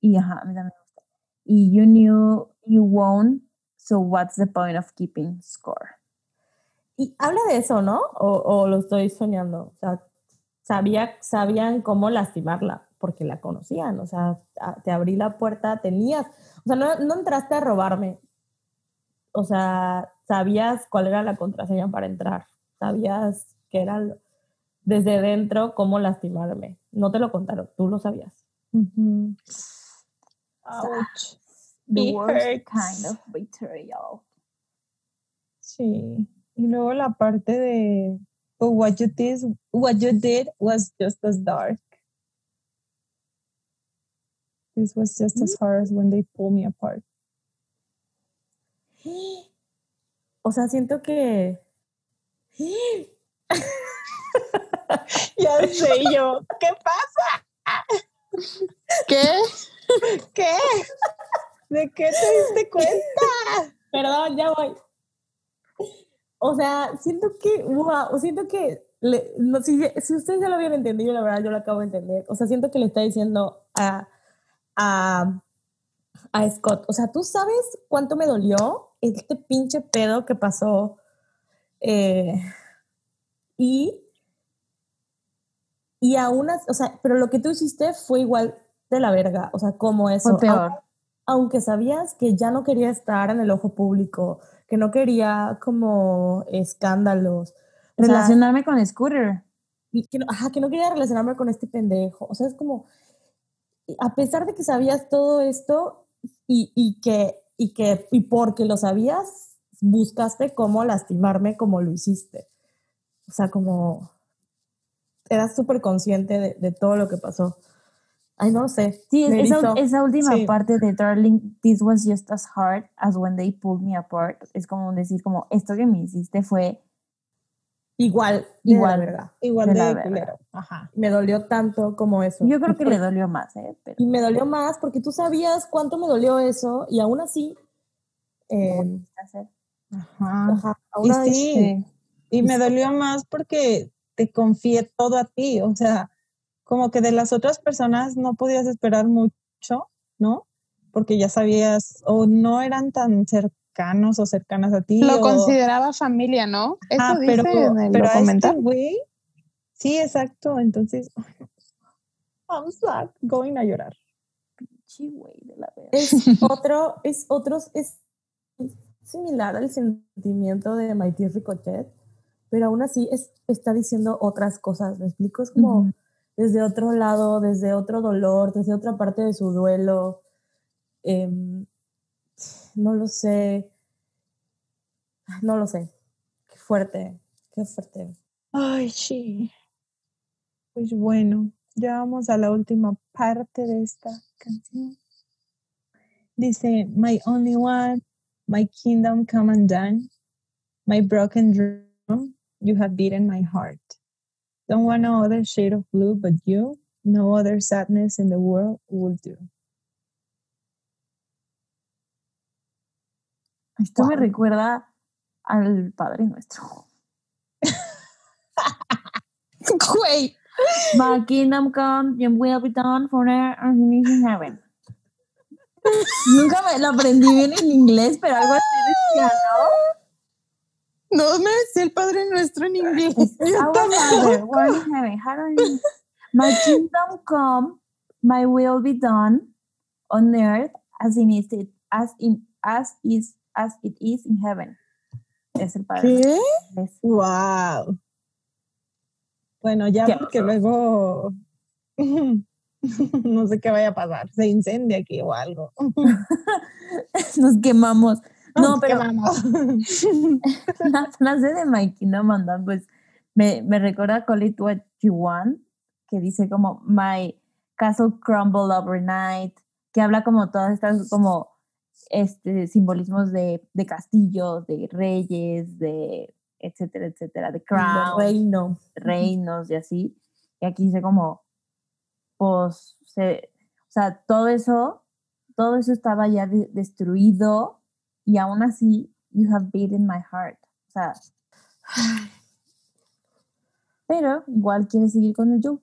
Y ajá, a mí también me gusta. Y You knew you won, so what's the point of keeping score? Y habla de eso, ¿no? O, o lo estoy soñando. O sea, sabía, sabían cómo lastimarla porque la conocían. O sea, te abrí la puerta, tenías. O sea, no, no entraste a robarme. O sea, sabías cuál era la contraseña para entrar. Sabías que era desde dentro cómo lastimarme. No te lo contaron, tú lo sabías. Ujú. Ouch. The It worst hurts. kind of betrayal. Sí. Y luego la parte de But what you did, what you did was just as dark. This was just as mm-hmm. hard as when they pulled me apart. *gasps* O sea, siento que... *gasps* Ya *laughs* sé yo. ¿Qué pasa? ¿Qué? ¿Qué? ¿De qué te diste cuenta? Perdón, ya voy. O sea, siento que, wow, siento que, le- no, si, si ustedes ya lo habían entendido, la verdad yo lo acabo de entender. O sea, siento que le está diciendo a, a, a Scott, o sea, ¿tú sabes cuánto me dolió este pinche pedo que pasó? Eh, y, y aún así, o sea, pero lo que tú hiciste fue igual de la verga, o sea, como eso. Fue peor. aunque sabías que ya no quería estar en el ojo público, que no quería como escándalos, o sea, Relacionarme con Scooter. y que, no, ajá, que no quería relacionarme con este pendejo. O sea, es como, a pesar de que sabías todo esto y, y que, y que, y porque lo sabías, buscaste cómo lastimarme como lo hiciste. O sea, como, eras súper consciente de, de todo lo que pasó. Ay, no lo sé. Sí, esa, esa última Sí. parte de Darling, this was just as hard as when they pulled me apart. Es como decir, como, esto que me hiciste fue Igual, Igual. igual, verga. Igual De de culero. Ajá. Me dolió tanto como eso. Yo creo que le dolió más, ¿eh? Pero Y me dolió más porque tú sabías cuánto me dolió eso y aún así, eh. Ajá. ajá, aún Y así, sí, y me dolió más porque te confié todo a ti, o sea, como que de las otras personas no podías esperar mucho, ¿no? Porque ya sabías, o no eran tan cercanos o cercanas a ti. Lo o- consideraba familia, ¿no? Eso Ah, dice pero, en el pero este sí, exacto, entonces, *laughs* I'm sad, going a llorar. Pinche güey de la verga. es *laughs* otro, es otros, es similar al sentimiento de Mighty Ricochet, pero aún así es, está diciendo otras cosas, ¿me explico? Es como. Desde otro lado, desde otro dolor, desde otra parte de su duelo. Em, no lo sé. No lo sé. Qué fuerte, qué fuerte. Ay, sí. Pues bueno, ya vamos a la última parte de esta canción. Dice, My only one, my kingdom come undone, my broken drum, you have beaten my heart. Don't want no other shade of blue but you, no other sadness in the world will do. Esto me Wow. recuerda al Padre Nuestro. *laughs* Güey, My kingdom come, your will be done for earth as it is in heaven. Nunca me lo aprendí bien en inglés, pero algo así decía, ¿no? No me sé el Padre Nuestro en inglés. *laughs* Heaven, *laughs* thy- My kingdom come, my will be done on earth as in is it, as in as is as it is in heaven. Es el Padre. ¿Qué? Wow. Bueno, ya porque luego *laughs* no sé qué vaya a pasar, se incendia aquí o algo. Nos quemamos. No, *laughs* pero *laughs* la frase de My Kingdom Undone, pues me, me recuerda a Call It What You Want, que dice como My Castle Crumble Overnight, que habla como todas estas como este simbolismos de, de castillos, de reyes, de etcétera, etcétera, de crown, reino. reinos y así. Y aquí dice como, pues, se- o sea, todo eso, todo eso estaba ya de- destruido y aún así, you have beaten my heart. O sea, *sighs* pero igual quiere seguir con el yo.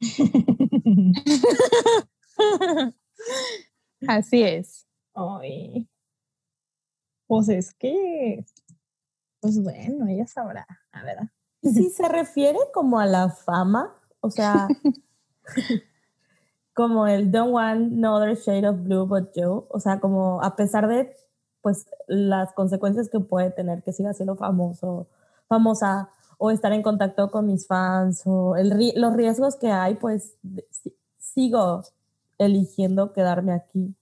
*laughs* Así es. Ay. Pues es que, pues bueno, ella sabrá, a ver. Y si se refiere como a la fama, o sea, *laughs* como el don't want no other shade of blue but you, o sea, como a pesar de pues las consecuencias que puede tener que siga siendo famoso, famosa o estar en contacto con mis fans o el, los riesgos que hay, pues de- sigo eligiendo quedarme aquí.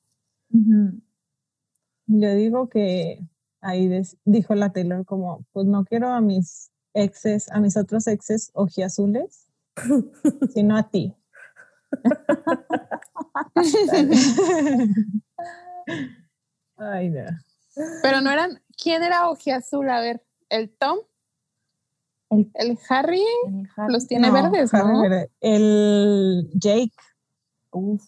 Yo digo que ahí des- dijo la Taylor como, pues no quiero a mis exes, a mis otros exes ojiazules, *laughs* sino a ti. Ay, no. Pero no eran. ¿Quién era Ojiazul? A ver, ¿el Tom? El- ¿El Harry? El Harry. Los tiene No, verdes, Harry ¿no? Verde. El Jake. Uf.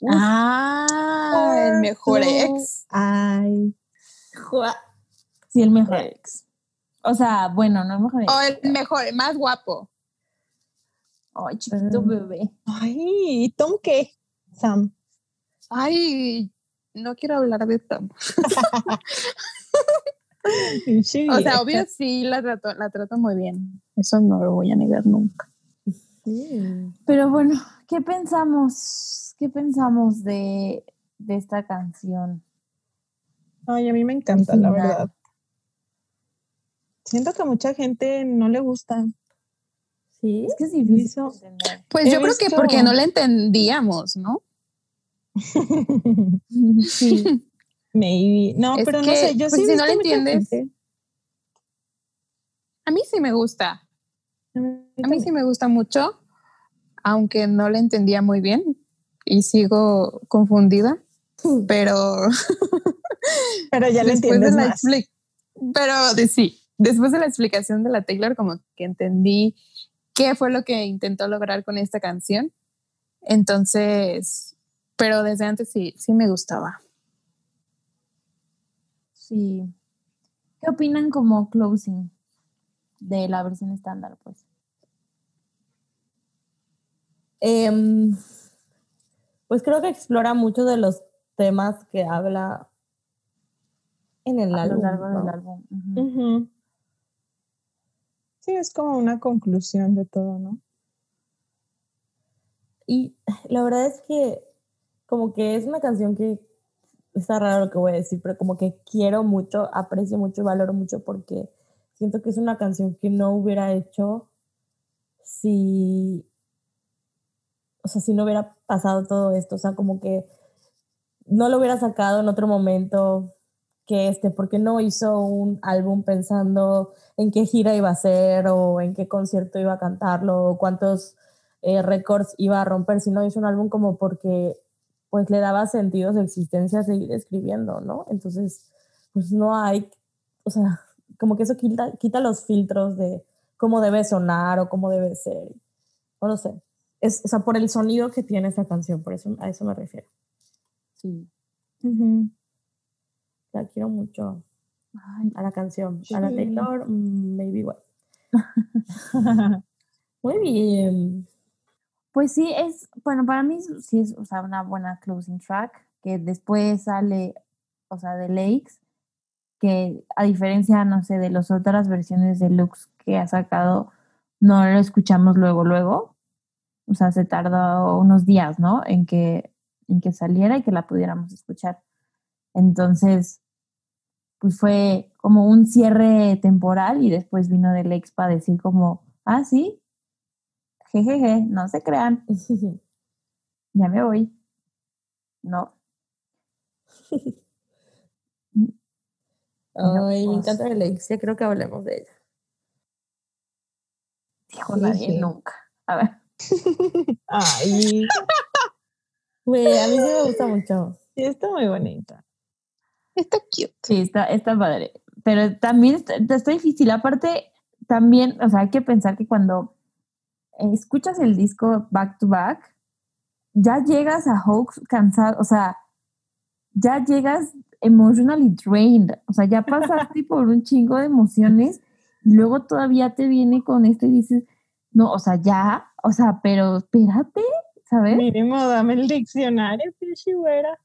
Uf. Ah, el mejor ex. Ay, Sí, el mejor ex. O sea, bueno, no el mejor ex. O el mejor, el más guapo. Ay, chiquito Mm. bebé. ay, ¿y Tom qué? Sam. Ay, no quiero hablar de Tom. *laughs* O sea, obvio sí la trato, la trato muy bien. Eso no lo voy a negar nunca. Sí. Pero bueno, ¿qué pensamos? ¿Qué pensamos de, de esta canción? Ay, a mí me encanta, la verdad. Siento que a mucha gente no le gusta. Sí. Es que es difícil entender. Pues He yo creo que porque no la entendíamos, ¿no? *laughs* Sí. Maybe. No, Es pero no sé, yo pues, sí si no mucha entiendes, gente. A mí sí me gusta. A mí A mí también. sí me gusta mucho, aunque no la entendía muy bien y sigo confundida, pero *laughs* Pero ya de entiendes la más. expli- pero de sí, después de la explicación de la Taylor como que entendí qué fue lo que intentó lograr con esta canción. Entonces, pero desde antes sí, sí me gustaba. Sí. ¿Qué opinan como closing de la versión estándar, pues? Em, pues creo que explora muchos de los temas que habla en el A lo álbum. largo del álbum. Es como una conclusión de todo, ¿no? Y la verdad es que como que es una canción que está raro lo que voy a decir, pero como que quiero mucho, aprecio mucho y valoro mucho porque siento que es una canción que no hubiera hecho si, o sea, si no hubiera pasado todo esto, o sea, como que no lo hubiera sacado en otro momento que este, porque no hizo un álbum pensando en qué gira iba a hacer o en qué concierto iba a cantarlo o cuántos eh, récords iba a romper, sino hizo un álbum como porque pues le daba sentido su existencia a seguir escribiendo, ¿no? Entonces, pues no hay, o sea, como que eso quita, quita los filtros de cómo debe sonar o cómo debe ser. No lo sé. Es, o sea, por el sonido que tiene esa canción, por eso a eso me refiero. Sí. La quiero mucho. a la canción. A la Taylor, mm, maybe what. *laughs* Muy bien. Pues sí, es, bueno, para mí sí es o sea, una buena closing track, que después sale, o sea, de Lakes, que a diferencia, no sé, de las otras versiones de Lux que ha sacado, no lo escuchamos luego, luego. O sea, se tardó unos días, ¿no? En que, en que saliera y que la pudiéramos escuchar. Entonces, pues fue como un cierre temporal y después vino de Lakes para decir como, ah, sí, jejeje, no se crean. *laughs* ya me voy. No. *laughs* Ay, me encanta Alexia, creo que hablemos de ella. Dijo nadie nunca. A ver. *laughs* Ay. Güey, a mí sí me gusta mucho. Sí, está muy bonita. Está cute. Sí, está, está padre. Pero también está, está difícil. Aparte, también, o sea, hay que pensar que cuando escuchas el disco back to back, ya llegas a Hawks cansado, o sea, ya llegas emotionally drained, o sea, ya pasaste por un chingo de emociones y luego todavía te viene con esto y dices, no, o sea, ya, o sea, pero espérate, ¿sabes? Mínimo, dame el diccionario, güera.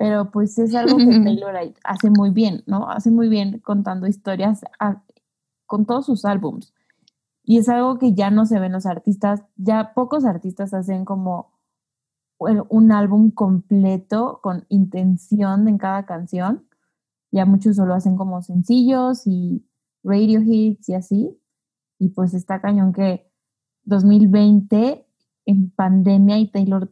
Pero pues es algo que *laughs* Taylor hace muy bien, ¿no? Hace muy bien contando historias con todos sus álbums. Y es algo que ya no se ven los artistas, ya pocos artistas hacen como un álbum completo con intención en cada canción. Ya muchos solo hacen como sencillos y radio hits y así. Y pues está cañón que 2020 en pandemia y Taylor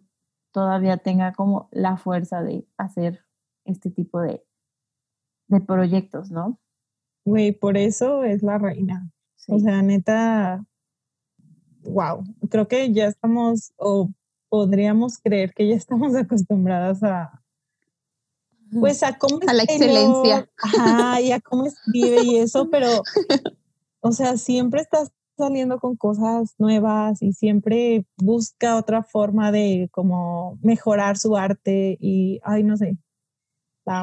todavía tenga como la fuerza de hacer este tipo de, de proyectos, ¿no? Güey, por eso es la reina. O sea, neta, wow, creo que ya estamos, o podríamos creer que ya estamos *laughs* acostumbradas a, pues a cómo a la excelencia. Ajá, y a cómo escribe y eso, pero, *laughs* o sea, siempre estás saliendo con cosas nuevas y siempre busca otra forma de como mejorar su arte y, ay, no sé.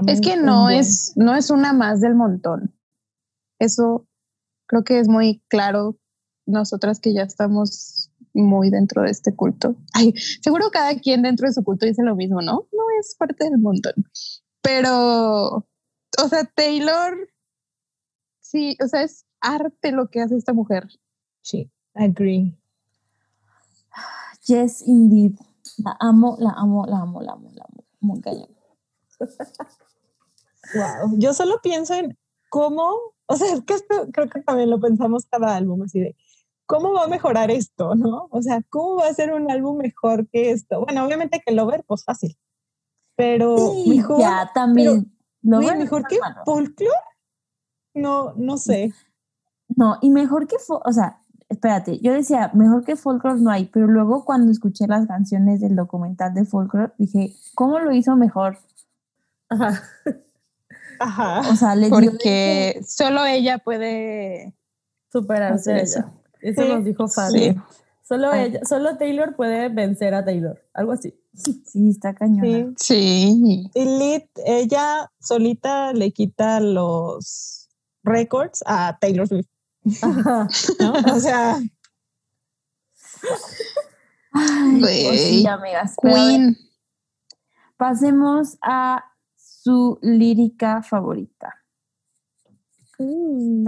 Es que no es, no es una más del montón. Eso creo que es muy claro nosotras que ya estamos muy dentro de este culto. Ay, seguro cada quien dentro de su culto dice lo mismo, ¿no? No es parte del montón. Pero, o sea, Taylor, sí, o sea, es arte lo que hace esta mujer. Sí, agree. Yes, indeed. La amo, la amo, la amo, la amo, la amo. Muy cañón. *laughs* wow. Yo solo pienso en cómo o sea, es que esto creo que también lo pensamos cada álbum, así de, ¿cómo va a mejorar esto, no? O sea, ¿cómo va a ser un álbum mejor que esto? Bueno, obviamente que Lover, pues fácil, pero mejor. Ya, también. mejor que Folklore, no, no sé. No, y mejor que, o sea, espérate, yo decía, mejor que Folklore no hay, pero luego cuando escuché las canciones del documental de Folklore, dije, ¿cómo lo hizo mejor? Ajá. Ajá. O sea, le Porque solo ella puede superarse eso. Eso nos dijo Fabi. Solo ella, solo Taylor puede vencer a Taylor, algo así. Sí, está cañona. Sí. Y Lit, ella solita le quita los récords a Taylor Swift. ¿No? *laughs* O sea. Ay, pues sí, amigas. Queen. Pasemos a su lírica favorita? Mm.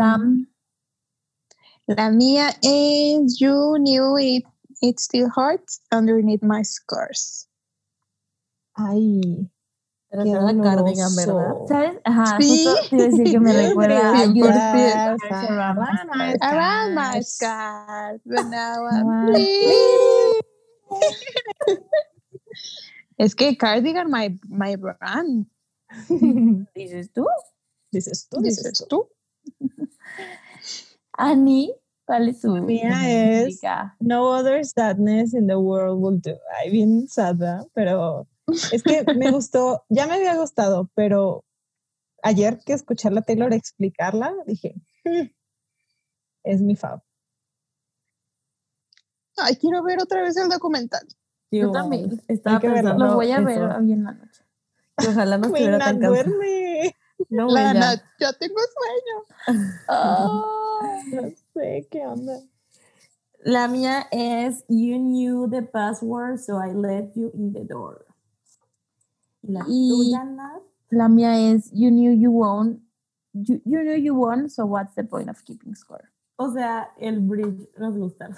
La mía es You Knew It, It Still Hurts Underneath My Scars. Ay. Era cardigan, ¿verdad? ¿Sabes? Ajá, Sí. justo te decir que me *laughs* recuerda a. First Around My Scars. Around my scars, but now I'm Wow. bleeding. Es que Cardigan, my, my brand, *laughs* ¿Dices tú? Dices tú, dices tú. *laughs* Annie, ¿cuál es su Mía es-? No other sadness in the world will do. Ay, bien sad, ¿verdad? Pero es que me gustó, ya me había gustado, pero ayer que escuché a la Taylor explicarla, dije, "Hmm, es mi fav. Ay, quiero ver otra vez el documental. Yo también. Estaba que verlo. pensando Lo voy a eso, ver hoy en la noche. ojalá no *laughs* estuviera tan cansada. duerme. No, güey, La ya. Ya tengo sueño. *laughs* No sé qué onda. La mía es You knew the password, so I let you in the door. ¿Y la Y- tuya? La mía es You knew you won. You, you knew you won, so what's the point of keeping score? O sea, el bridge nos gusta.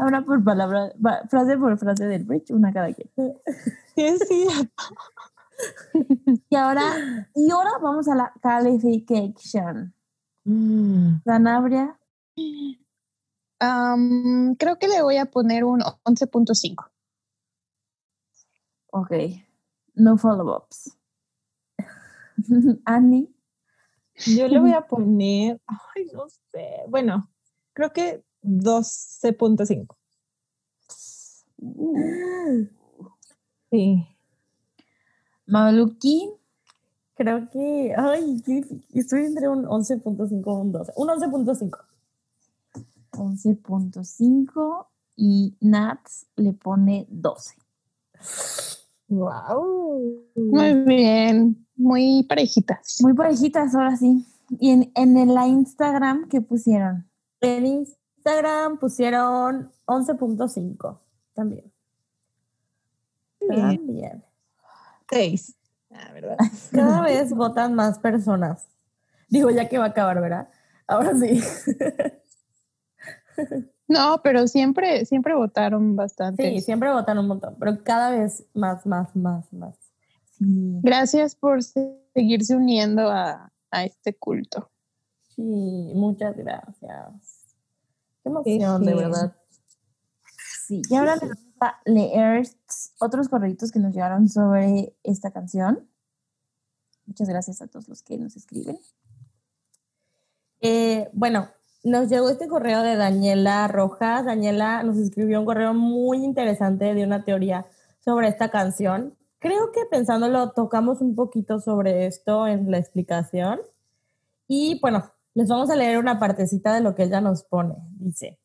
Ahora por palabra, frase por frase del bridge, una cada quien. Sí, sí. Y ahora, y ahora vamos a la calification. Sanabria, Am, creo que le voy a poner un 11.5. ok. No follow-ups. *laughs* Annie, Yo le voy a poner, ay, no sé. Bueno, creo que 12.5. Sí. Maluki, Creo que, ay, qué estoy entre un 11.5 o un 12. Un 11.5. 11.5 y Nats le pone 12. Wow. Muy bien, muy parejitas. Muy parejitas ahora sí. Y en, en la Instagram, ¿qué pusieron? En Instagram pusieron 11.5 también. Bien. También. Seis. Ah, ¿verdad? *laughs* Cada vez votan más personas. Digo, ya que va a acabar, ¿verdad? Ahora sí. *laughs* No, pero siempre, siempre votaron bastante. Sí, siempre votan un montón, pero cada vez más, más, más, más. Sí. Gracias por se- seguirse uniendo a, a este culto. Sí, muchas gracias. Qué emoción, de verdad. Sí, y ahora les vamos a leer otros correitos que nos llegaron sobre esta canción. Muchas gracias a todos los que nos escriben. Eh, bueno, nos llegó este correo de Daniela Rojas. Daniela nos escribió un correo muy interesante de una teoría sobre esta canción. Creo que pensándolo, tocamos un poquito sobre esto en la explicación. Y bueno, les vamos a leer una partecita de lo que ella nos pone. Dice,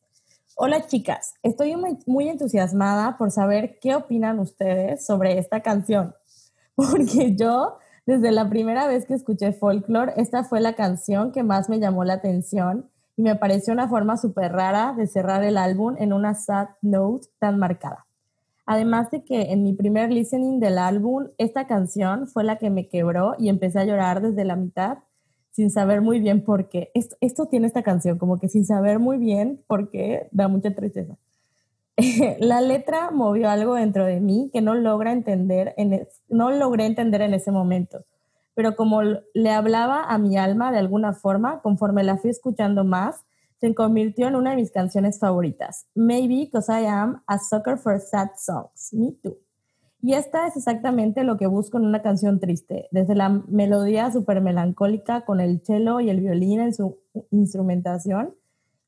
hola chicas, estoy muy, entusiasmada por saber qué opinan ustedes sobre esta canción. *laughs* Porque yo, desde la primera vez que escuché folklore, esta fue la canción que más me llamó la atención y me pareció una forma súper rara de cerrar el álbum en una sad note tan marcada. Además de que en mi primer listening del álbum, esta canción fue la que me quebró y empecé a llorar desde la mitad sin saber muy bien por qué. Esto, tiene esta canción, como que sin saber muy bien por qué, da mucha tristeza. *laughs* la letra movió algo dentro de mí que no logra entender en no logré entender en ese momento. Pero como le hablaba a mi alma de alguna forma, conforme la fui escuchando más, se convirtió en una de mis canciones favoritas. Maybe because I am a sucker for sad songs. Me too. Y esta es exactamente lo que busco en una canción triste, desde la melodía súper melancólica con el cello y el violín en su instrumentación,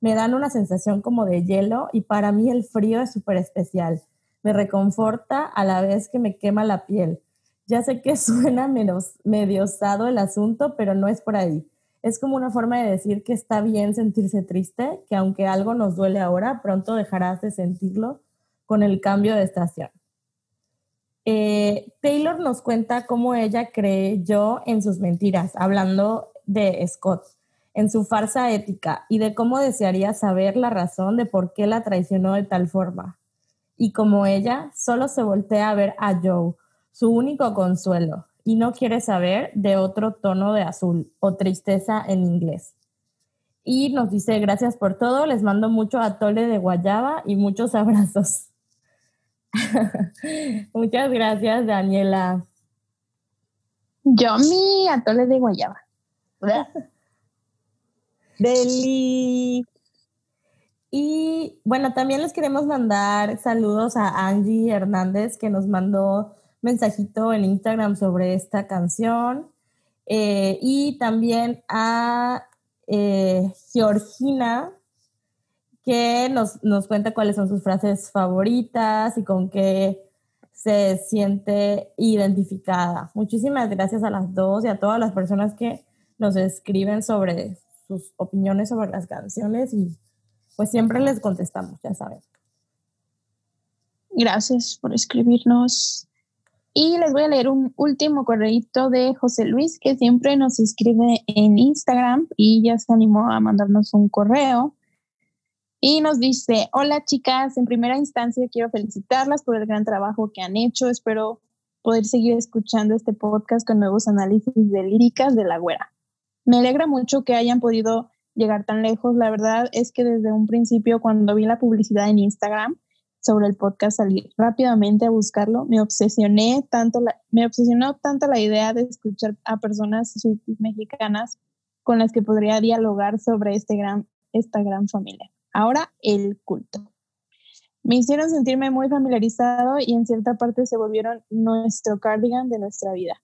me dan una sensación como de hielo y para mí el frío es súper especial. Me reconforta a la vez que me quema la piel. Ya sé que *laughs* suena menos, medio osado el asunto, pero no es por ahí. Es como una forma de decir que está bien sentirse triste, que aunque algo nos duele ahora, pronto dejarás de sentirlo con el cambio de estación. Eh, Taylor nos cuenta cómo ella creyó en sus mentiras, hablando de Scott, en su farsa ética y de cómo desearía saber la razón de por qué la traicionó de tal forma. Y como ella, solo se voltea a ver a Joe, su único consuelo, y no quiere saber de otro tono de azul o tristeza en inglés. Y nos dice, gracias por todo, les mando mucho atole de guayaba y muchos *laughs* abrazos. Muchas gracias, Daniela. Yo mi atole de guayaba. *laughs* Deli. Y bueno, también les queremos mandar saludos a Angie Hernández que nos mandó mensajito en Instagram sobre esta canción. Eh, y también a eh, Georgina que nos, nos cuenta cuáles son sus frases favoritas y con qué se siente identificada. Muchísimas gracias a las dos y a todas las personas que nos escriben sobre sus opiniones sobre las canciones y pues siempre les contestamos, ya saben. Gracias por escribirnos. Y les voy a leer un último correíto de José Luis, que siempre nos escribe en Instagram y ya se animó a mandarnos un correo. Y nos dice, hola chicas, en primera instancia quiero felicitarlas por el gran trabajo que han hecho. Espero poder seguir escuchando este podcast con nuevos análisis de líricas de la güera. Me alegra mucho que hayan podido llegar tan lejos. La verdad es que desde un principio, cuando vi la publicidad en Instagram sobre el podcast, salí rápidamente a buscarlo. Me obsesioné tanto, me obsesionó tanto la idea de escuchar a personas mexicanas con las que podría dialogar sobre este gran, esta gran familia. Ahora, el culto. Me hicieron sentirme muy familiarizado y en cierta parte se volvieron nuestro cardigan de nuestra vida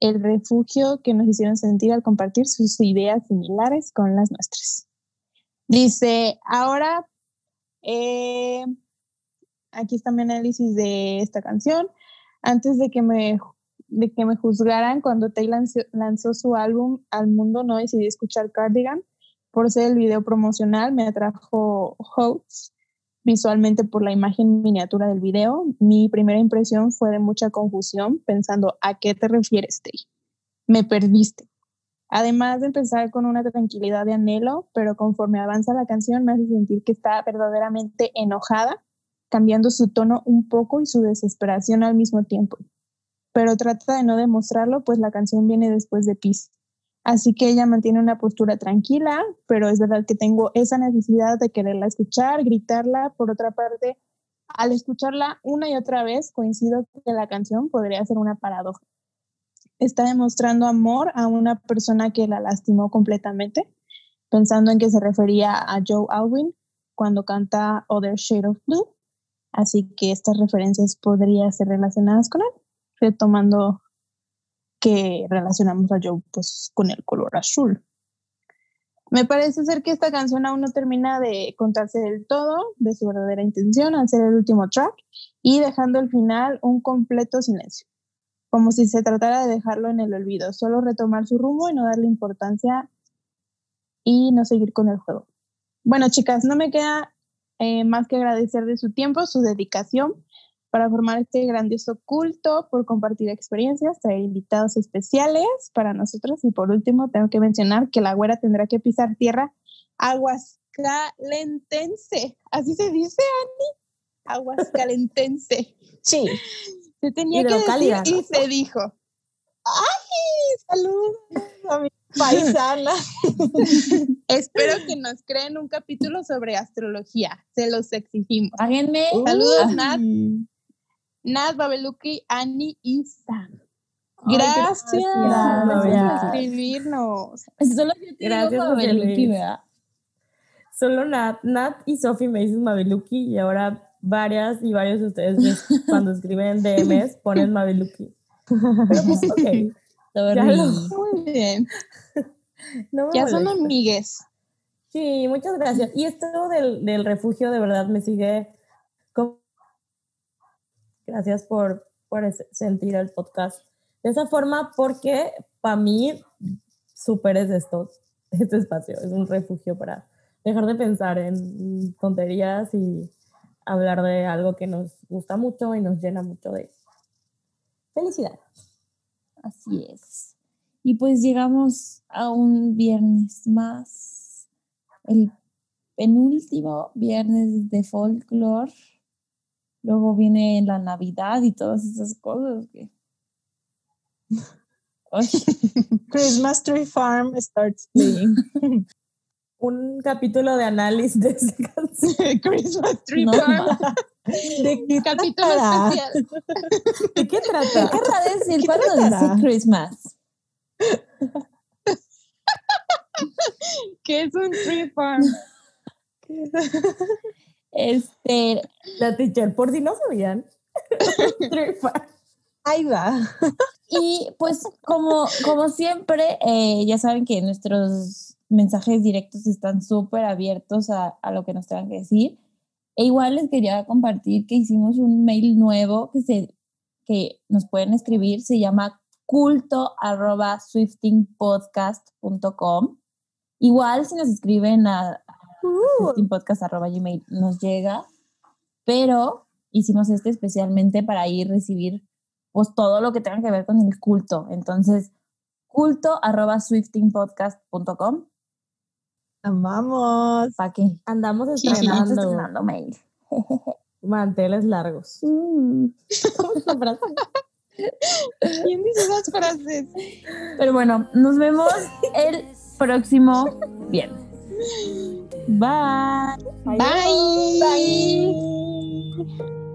el refugio que nos hicieron sentir al compartir sus ideas similares con las nuestras. Dice, ahora, eh, aquí está mi análisis de esta canción. Antes de que me, de que me juzgaran, cuando Taylor lanzó, su álbum al mundo, no decidí escuchar Cardigan. Por ser el video promocional, me atrajo Hoax visualmente por la imagen miniatura del video, mi primera impresión fue de mucha confusión, pensando, ¿a qué te refieres, Tay? Me perdiste. Además de empezar con una tranquilidad de anhelo, pero conforme avanza la canción me hace sentir que está verdaderamente enojada, cambiando su tono un poco y su desesperación al mismo tiempo. Pero trata de no demostrarlo, pues la canción viene después de Peace. Así que ella mantiene una postura tranquila, pero es verdad que tengo esa necesidad de quererla escuchar, gritarla. Por otra parte, al escucharla una y otra vez, coincido que la canción podría ser una paradoja. Está demostrando amor a una persona que la lastimó completamente, pensando en que se refería a Joe Alwyn cuando canta Other Shade of Blue. Así que estas referencias podrían ser relacionadas con él, retomando que relacionamos a Joe pues, con el color azul. Me parece ser que esta canción aún no termina de contarse del todo de su verdadera intención al ser el último track y dejando al final un completo silencio, como si se tratara de dejarlo en el olvido, solo retomar su rumbo y no darle importancia y no seguir con el juego. Bueno, chicas, no me queda eh, más que agradecer de su tiempo, su dedicación para formar este grandioso culto, por compartir experiencias, traer invitados especiales para nosotros y por último tengo que mencionar que la güera tendrá que pisar tierra aguascalentense. Así se dice, Ani. Aguascalentense. Sí. Se tenía que decir y se dijo. ¡Ay! ¡Saludos a mi paisana! *laughs* Espero que nos creen un capítulo sobre astrología. Se los exigimos. Háganme. Saludos, Nat. Nat, Babeluki, Ani y Sam. Gracias, gracias, por escribirnos. Solo yo te gracias digo Babeluki, ¿verdad? Solo Nat, Nat y Sofi me dicen Mabeluki y ahora varias y varios de ustedes *laughs* cuando escriben DMs ponen Mabeluki. *laughs* Pero pues, ok. Muy bien. Ya son amigues. Sí, muchas gracias. Y esto del, del refugio de verdad me sigue Gracias por, por sentir el podcast de esa forma, porque para mí súper es esto, este espacio, es un refugio para dejar de pensar en tonterías y hablar de algo que nos gusta mucho y nos llena mucho de felicidad. Así es. Y pues llegamos a un viernes más, el penúltimo viernes de folklore Luego viene la Navidad y todas esas cosas que... *laughs* Christmas Tree Farm starts playing. *laughs* Un capítulo de análisis de esa *laughs* Christmas Tree Farm. ¿De qué Capítulo especial. ¿De qué trata? ¿Qué querrá decir ¿Qué cuando tratará? dice Christmas? *laughs* Que es un tree farm. Este, La teacher, por si no sabían. *laughs* Trifa. Ahí va. y pues como, como siempre, eh, ya saben que nuestros mensajes directos están súper abiertos a, a lo que nos tengan que decir. E igual les quería compartir que hicimos un mail nuevo que, se, que nos pueden escribir, se llama culto arroba swiftingpodcast.com. Igual si nos escriben a swiftingpodcast arroba gmail nos llega, pero hicimos este especialmente para ir recibir pues todo lo que tenga que ver con el culto. Entonces, culto arroba swiftingpodcast.com Amamos. para que Andamos estrenando estrenando mail. manteles largos. ¿Cómo es la frase? ¿Quién dice esas frases? Pero bueno, nos vemos el próximo viernes. Bye. Bye. Bye. Nat